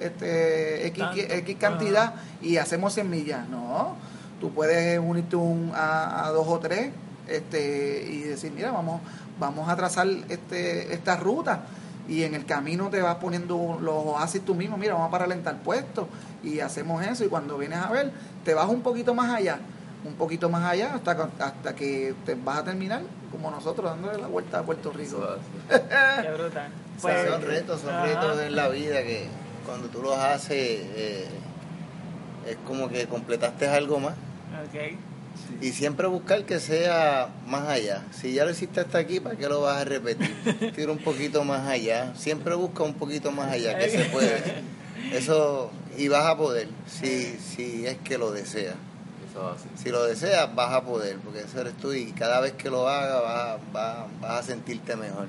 este, X. X cantidad y hacemos 100 millas. No, tú puedes unirte un- a, a dos o tres este, y decir, mira, vamos, vamos a trazar este, esta ruta y en el camino te vas poniendo los oasis tú mismo, mira, vamos a parar en tal puesto y hacemos eso y cuando vienes a ver, te vas un poquito más allá, un poquito más allá hasta, que- hasta que te vas a terminar como nosotros dándole la vuelta a Puerto Rico. Qué brutal. O sea, Pues, son retos, son ajá. retos en la vida que cuando tú los haces eh, es como que completaste algo más. Ok. Y siempre buscar que sea más allá. Si ya lo hiciste hasta aquí, ¿para qué lo vas a repetir? Tira un poquito más allá. Siempre busca un poquito más allá, que se puede. Eso, y vas a poder, si, si es que lo deseas. Si lo deseas, vas a poder, porque eso eres tú y cada vez que lo hagas vas, vas, vas a sentirte mejor.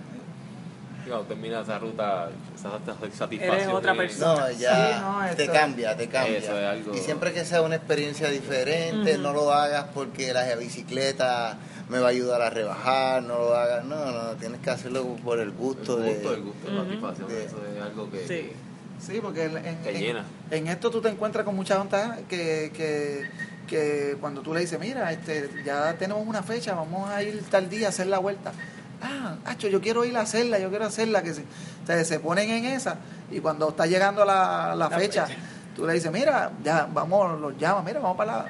Cuando terminas esa ruta, esa satisfacción. Eres otra persona. No, ya Sí, no, te cambia, te cambia. Eso es algo- Y siempre que sea una experiencia diferente, no lo hagas porque la bicicleta me va a ayudar a rebajar, no lo hagas, no, no, tienes que hacerlo por el El gusto, gusto, de... el gusto, la Ujú. satisfacción. De- Eso es algo que. Sí. Sí, porque en, en esto tú te encuentras con mucha ventaja que, que, que cuando tú le dices, mira, este, ya tenemos una fecha, vamos a ir tal día a hacer la vuelta. Ah, Hacho, yo quiero ir a hacerla, yo quiero hacerla, que se, o sea, se ponen en esa y cuando está llegando la, la La fecha, fecha. tú le dices, mira, ya vamos, los llama, mira, vamos para la...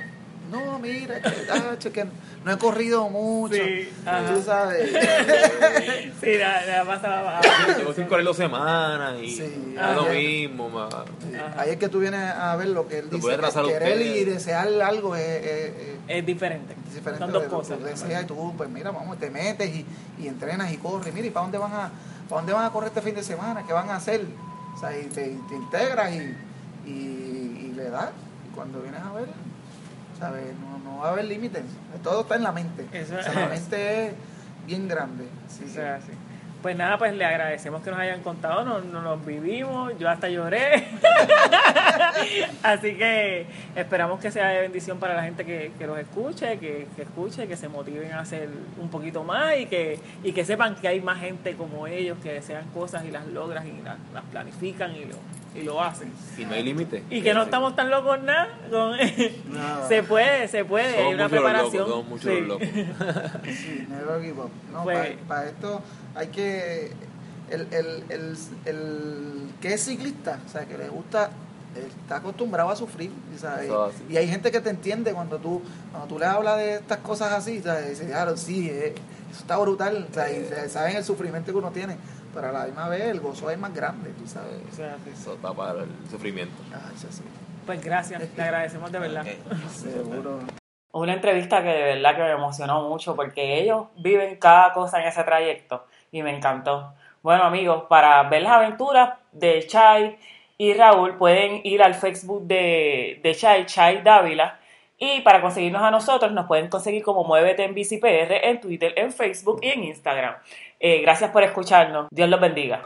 No, mira, que, hacho, que no he corrido mucho, Sí, tú sabes. Sí, la, la pasa Llevo sin correr dos semanas y Sí. es lo Ah, mismo. ma- Sí. Ahí es que tú vienes a ver lo que él dice. que querer y desear algo es, es- es Es diferente. diferente. Son dos de lo que cosas. tú deseas y tú, pues mira, vamos, te metes y, y entrenas y corres. Mira, ¿y para dónde van a, para dónde van a correr este fin de semana? ¿Qué van a hacer? O sea, y te, te integras y, y, y le das. Y cuando vienes a ver, ¿sabes? No, no va a haber límites. Todo está en la mente. Eso O es. sea, la mente es bien grande. O sea, sí. Pues nada, pues le agradecemos que nos hayan contado, nos, nos los vivimos, yo hasta lloré. Así que esperamos que sea de bendición para la gente que, que los escuche, que, que escuche, que se motiven a hacer un poquito más y que, y que sepan que hay más gente como ellos que desean cosas y las logran y las, las planifican y lo, y lo hacen. Y no hay límite. Y que no estamos tan locos nada. con- No. se puede, se puede, hay una preparación. locos, somos muchos Sí. los locos. Sí, never. No, Pues- para, esto hay que. El, el, el, el que es ciclista, o sea, que le gusta, está acostumbrado a sufrir. ¿sabes? Y hay gente que te entiende cuando tú cuando tú le hablas de estas cosas así, ¿sabes? Dice, claro, sí, eh, eso está brutal. o sea, y saben el sufrimiento que uno tiene, pero a la misma vez el gozo es más grande, tú sabes. O sea, sí. Eso está para el sufrimiento. Ah, eso sí, Pues gracias, le agradecemos de verdad. seguro. Una entrevista que de verdad que me emocionó mucho porque ellos viven cada cosa en ese trayecto y me encantó. Bueno amigos, para ver las aventuras de Chai y Raúl pueden ir al Facebook de, de Chai, Chai Dávila. Y para conseguirnos a nosotros nos pueden conseguir como Muévete en BCPR en Twitter, en Facebook y en Instagram. Eh, gracias por escucharnos. Dios los bendiga.